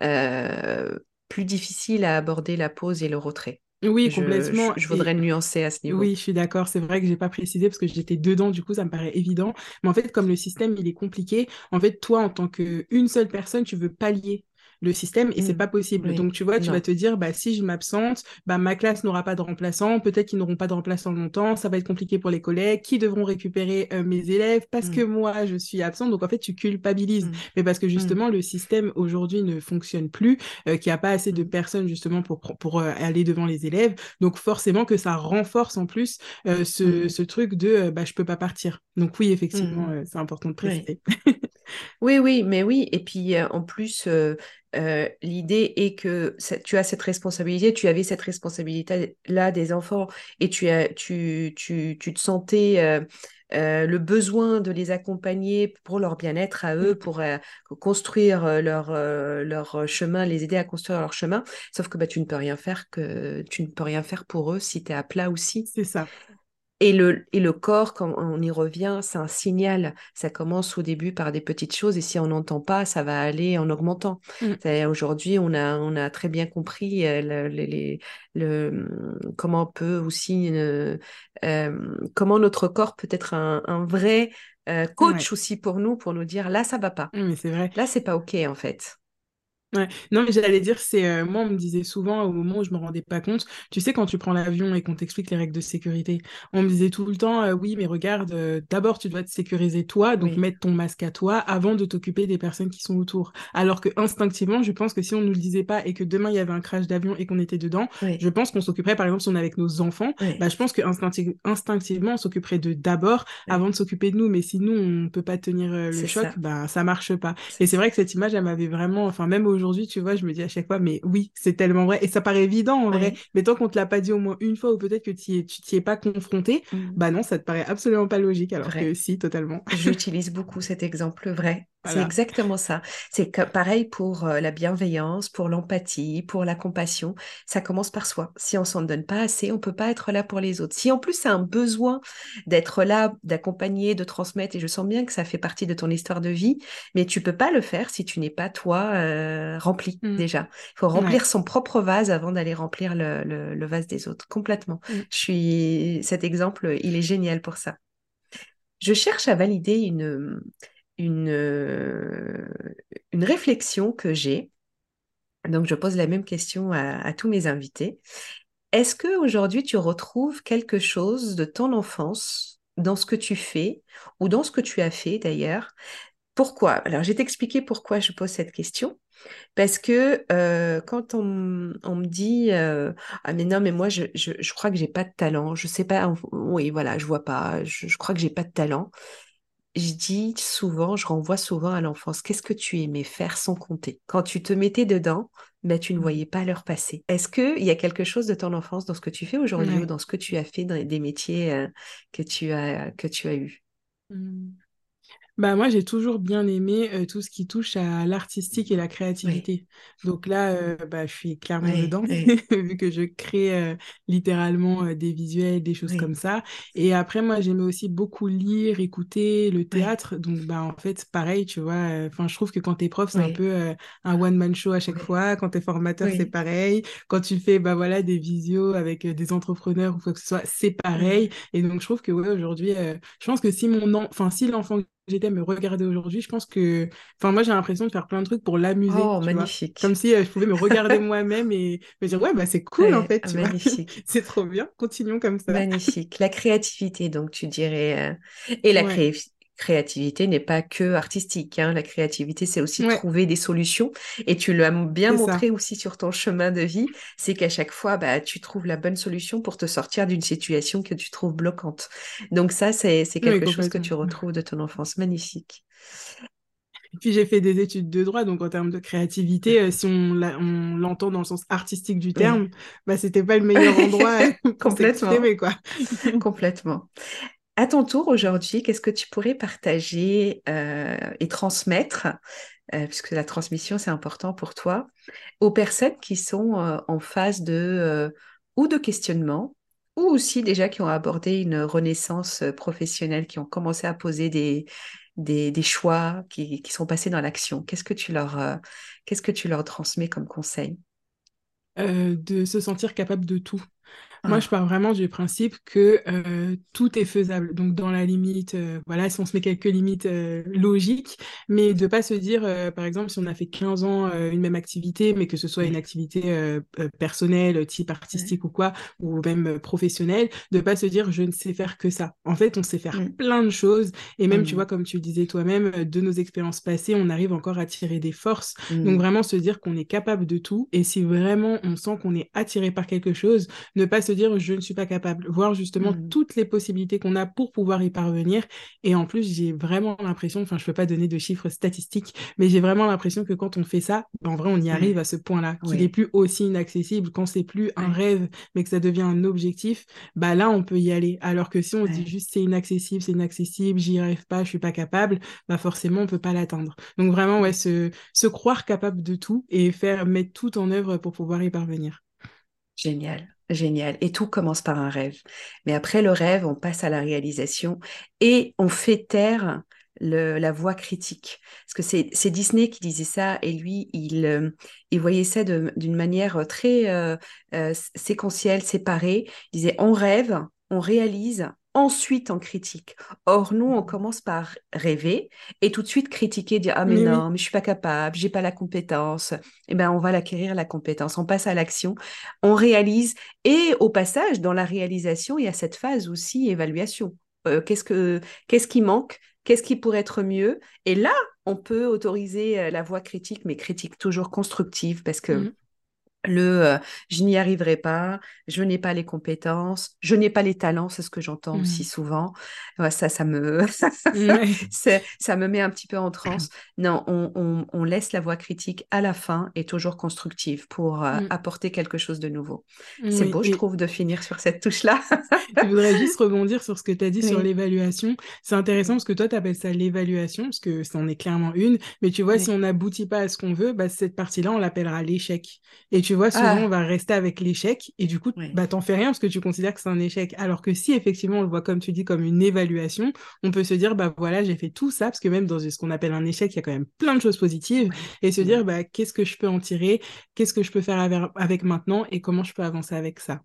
euh, plus difficile à aborder la pause et le retrait. Oui, complètement. Je, voudrais nuancer à ce niveau. Oui, je suis d'accord. C'est vrai que j'ai pas précisé parce que j'étais dedans, du coup, ça me paraît évident. Mais en fait, comme le système, il est compliqué, en fait, toi, en tant qu'une seule personne, tu veux pallier le système et c'est Mm. pas possible. Oui, Donc, tu vois, tu vas te dire, bah, si je m'absente, bah, ma classe n'aura pas de remplaçant, peut-être qu'ils n'auront pas de remplaçant longtemps, ça va être compliqué pour les collègues, qui devront récupérer euh, mes élèves parce que Mm. moi, je suis absente. Donc, en fait, tu culpabilises. Mm. Mais parce que justement, le système aujourd'hui ne fonctionne plus, euh, qu'il n'y a pas assez de personnes justement pour, pour euh, aller devant les élèves. Donc, forcément que ça renforce en plus ce, ce truc de bah, je peux pas partir. Donc, oui, effectivement, c'est important de préciser. Oui, oui, mais oui. Et puis en plus, euh, l'idée est que tu as cette responsabilité, tu avais cette responsabilité-là des enfants et tu as, tu, tu, tu te sentais euh, euh, le besoin de les accompagner pour leur bien-être à eux, Mm, pour construire leur, leur chemin, les aider à construire leur chemin. Sauf que bah, tu ne peux rien faire que tu ne peux rien faire pour eux si tu es à plat aussi. c'est ça. Et le, et le corps, quand on y revient, c'est un signal. Ça commence au début par des petites choses et si on n'entend pas, ça va aller en augmentant. Mm, C'est- Aujourd'hui, on a, on a très bien compris euh, le, le- le- comment on peut aussi, euh, euh, comment notre corps peut être un, un vrai euh, ouais. coach aussi pour nous, pour nous dire là, ça va pas. Mm, mais c'est vrai. Là, c'est pas OK en fait. Ouais. Non, mais j'allais dire, c'est euh, moi, on me disait souvent au moment où je me rendais pas compte, tu sais, quand tu prends l'avion et qu'on t'explique les règles de sécurité, on me disait tout le temps, euh, oui, mais regarde, euh, d'abord, tu dois te sécuriser toi, donc Oui, mettre ton masque à toi avant de t'occuper des personnes qui sont autour. Alors que instinctivement, je pense que si on nous le disait pas et que demain il y avait un crash d'avion et qu'on était dedans, je pense qu'on s'occuperait, par exemple, si on est avec nos enfants, oui, bah, je pense que instincti- instinctivement, on s'occuperait de d'abord avant de s'occuper de nous. Mais si nous, on peut pas tenir euh, le choc, ça, bah, ça marche pas. Et c'est vrai que cette image, elle m'avait vraiment, enfin, même aujourd'hui, tu vois, je me dis à chaque fois, mais oui, c'est tellement vrai. Et ça paraît évident en vrai, mais tant qu'on te l'a pas dit au moins une fois ou peut-être que tu t'y es pas confronté, Mm. bah non, ça te paraît absolument pas logique, alors que Vrai. si, totalement. J'utilise (laughs) beaucoup cet exemple vrai. C'est exactement ça. C'est pareil pour euh, la bienveillance, pour l'empathie, pour la compassion. Ça commence par soi. Si on s'en donne pas assez, on peut pas être là pour les autres. Si en plus c'est un besoin d'être là, d'accompagner, de transmettre, et je sens bien que ça fait partie de ton histoire de vie, mais tu peux pas le faire si tu n'es pas toi euh, rempli Mm. déjà. Il faut Ouais. remplir son propre vase avant d'aller remplir le, le- le vase des autres. Complètement. Mm. Je suis cet exemple, il est génial pour ça. Je cherche à valider une, une, euh, une réflexion que j'ai. Donc, je pose la même question à, tous mes invités. Est-ce que aujourd'hui tu retrouves quelque chose de ton enfance dans ce que tu fais ou dans ce que tu as fait d'ailleurs? Pourquoi? Alors, je vais t'expliquer pourquoi je pose cette question. Parce que euh, quand on, me dit euh, Ah, mais non, mais moi, je crois que j'ai pas de talent, je sais pas, oui, voilà, je vois pas, je, je crois que j'ai pas de talent. Je dis souvent, je renvoie souvent à l'enfance, qu'est-ce que tu aimais faire sans compter? Quand tu te mettais dedans, ben, tu ne Mm. voyais pas l'heure passer. Est-ce qu'il y a quelque chose de ton enfance dans ce que tu fais aujourd'hui ou dans ce que tu as fait dans des métiers euh, que tu as, que tu as eus? Mm. Bah moi j'ai toujours bien aimé euh, tout ce qui touche à l'artistique et la Oui, créativité. Donc là euh, bah, je suis clairement oui, dedans oui, (laughs) vu que je crée euh, littéralement des visuels, des choses comme ça. Et après moi j'aimais aussi beaucoup lire, écouter le théâtre. Donc bah en fait pareil tu vois. Enfin je trouve que quand t'es prof c'est un peu un one man show à chaque fois. Quand t'es formateur c'est pareil. Quand tu fais bah voilà des visios avec des entrepreneurs ou quoi que ce soit c'est pareil. Et donc je trouve que ouais aujourd'hui je pense que si mon en... enfin si l'enfant j'étais à me regarder aujourd'hui, je pense que, enfin, moi, j'ai l'impression de faire plein de trucs pour l'amuser, Oh, vois. Comme magnifique. si euh, je pouvais me regarder (laughs) moi-même et me dire, ouais, bah, c'est cool, en fait, tu magnifique. (laughs) C'est trop bien. Continuons comme ça. Magnifique. La créativité, donc tu dirais. euh, Et la Ouais, cré- créativité n'est pas que artistique, hein. La créativité, c'est aussi ouais, trouver des solutions. Et tu l'as bien ça. montré aussi sur ton chemin de vie, c'est qu'à chaque fois, bah, tu trouves la bonne solution pour te sortir d'une situation que tu trouves bloquante. Donc ça, c'est, Oui, quelque chose que tu retrouves de ton enfance. Magnifique. Et puis, j'ai fait des études de droit, donc en termes de créativité, euh, si on l'entend dans le sens artistique du Oui. terme, bah, c'était pas le meilleur endroit (laughs) pour Complètement. quoi. (laughs) Complètement. À ton tour aujourd'hui, qu'est-ce que tu pourrais partager euh, et transmettre, euh, puisque la transmission c'est important pour toi, aux personnes qui sont euh, en phase de ou de questionnement, ou aussi déjà qui ont abordé une renaissance professionnelle, qui ont commencé à poser des, choix, qui, sont passés dans l'action. Qu'est-ce que tu leur, transmets comme conseil? De se sentir capable de tout. Moi, je pars vraiment du principe que euh, tout est faisable. Donc, dans la limite, euh, voilà, si on se met quelques limites euh, logiques, mais de pas se dire, par exemple, si on a fait 15 ans une même activité, mais que ce soit une activité personnelle, type artistique ou quoi, ou même professionnelle, de pas se dire, je ne sais faire que ça. En fait, on sait faire mm. plein de choses. Et même, tu mm. vois, comme tu le disais toi-même, de nos expériences passées, on arrive encore à tirer des forces. Donc, mm. vraiment se dire qu'on est capable de tout. Et si vraiment on sent qu'on est attiré par quelque chose, ne pas se dire je ne suis pas capable, voir justement mmh. toutes les possibilités qu'on a pour pouvoir y parvenir. Et en plus, j'ai vraiment l'impression, enfin, je peux pas donner de chiffres statistiques, mais j'ai vraiment l'impression que quand on fait ça, en vrai, on y arrive à ce point-là, qu'il n'est plus aussi inaccessible, quand c'est plus un rêve, mais que ça devient un objectif, bah là, on peut y aller. Alors que si on se dit juste c'est inaccessible, c'est inaccessible, j'y arrive pas, je suis pas capable, bah forcément, on peut pas l'atteindre. Donc vraiment, ouais, se, se croire capable de tout et faire mettre tout en œuvre pour pouvoir y parvenir. Génial. Génial. Et tout commence par un rêve. Mais après le rêve, on passe à la réalisation et on fait taire la voix critique. Parce que c'est Disney qui disait ça et lui, il, euh, voyait ça d'une manière très euh, euh, séquentielle, séparée. Il disait on rêve, on réalise, ensuite en critique. Or, nous, on commence par rêver et tout de suite critiquer, dire Ah, mais, non, mais je suis pas capable, j'ai pas la compétence. Eh bien, on va l'acquérir, la compétence. On passe à l'action, on réalise. Et au passage, dans la réalisation, il y a cette phase aussi évaluation. Euh, qu'est-ce, que, qu'est-ce qui manque? Qu'est-ce qui pourrait être mieux? Et là, on peut autoriser euh, la voix critique, mais critique toujours constructive parce que. Mmh le euh, je n'y arriverai pas, je n'ai pas les compétences, je n'ai pas les talents, c'est ce que j'entends aussi mmh. souvent. ça, ça me, (laughs) ça me met un petit peu en transe. (laughs) Non, on, laisse la voix critique à la fin et toujours constructive pour euh, mmh. apporter quelque chose de nouveau. C'est beau, je trouve, de finir sur cette touche-là. (laughs) je voudrais juste rebondir sur ce que tu as dit sur l'évaluation. C'est intéressant parce que toi, tu appelles ça l'évaluation, parce que c'en est clairement une. Mais tu vois, si on n'aboutit pas à ce qu'on veut, bah, cette partie-là, on l'appellera l'échec. Et tu tu vois, souvent, ah. on va rester avec l'échec et du coup, bah, t'en fais rien parce que tu considères que c'est un échec. Alors que si effectivement, on le voit comme tu dis, comme une évaluation, on peut se dire, bah voilà, j'ai fait tout ça parce que même dans ce qu'on appelle un échec, il y a quand même plein de choses positives et se dire, bah qu'est-ce que je peux en tirer, qu'est-ce que je peux faire avec, maintenant et comment je peux avancer avec ça?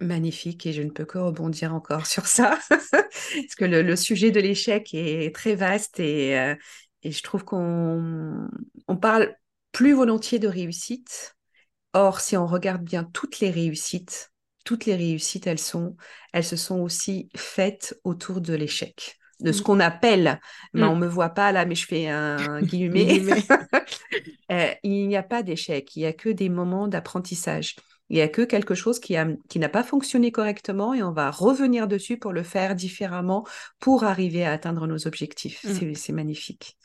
Magnifique, et je ne peux que rebondir encore (laughs) sur ça, parce que le, sujet de l'échec est très vaste et, euh, et je trouve qu'on on parle plus volontiers de réussite Or, si on regarde bien toutes les réussites, toutes les réussites, elles sont, elles se sont aussi faites autour de l'échec, de ce mm. qu'on appelle, mais on mm. on me voit pas là, mais je fais un (laughs) guillemet. (laughs) Euh, il n'y a pas d'échec, il n'y a que des moments d'apprentissage. Il n'y a que quelque chose qui, qui n'a pas fonctionné correctement et on va revenir dessus pour le faire différemment pour arriver à atteindre nos objectifs. Mm. C'est magnifique.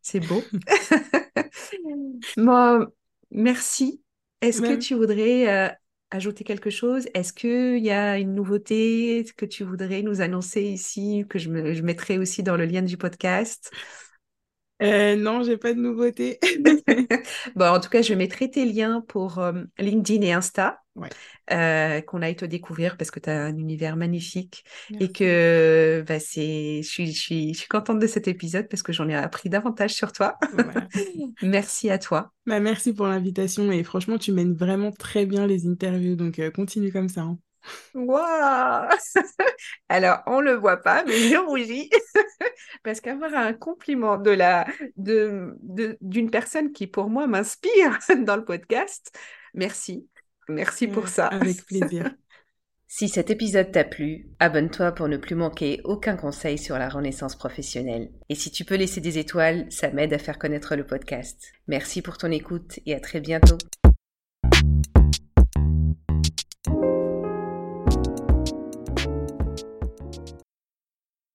C'est beau. (laughs) Moi, merci est-ce que tu voudrais euh, ajouter quelque chose? Est-ce qu'il y a une nouveauté que tu voudrais nous annoncer ici, que je, me, je mettrai aussi dans le lien du podcast? Euh, non, j'ai pas de nouveauté. (laughs) (laughs) bon, en tout cas, je mettrai tes liens pour euh, LinkedIn et Insta. Euh, qu'on aille te découvrir parce que tu as un univers magnifique et que bah, c'est, je, suis, je, suis, je suis contente de cet épisode parce que j'en ai appris davantage sur toi. (laughs) merci à toi. Bah, merci pour l'invitation et franchement, tu mènes vraiment très bien les interviews, donc continue comme ça. Hein. Waouh (laughs) Alors, on le voit pas, mais je rougis (laughs) parce qu'avoir un compliment de la de d'une personne qui pour moi m'inspire (laughs) dans le podcast, merci. Merci pour ça. Avec plaisir. Si cet épisode t'a plu, abonne-toi pour ne plus manquer aucun conseil sur la renaissance professionnelle. Et si tu peux laisser des étoiles, ça m'aide à faire connaître le podcast. Merci pour ton écoute et à très bientôt.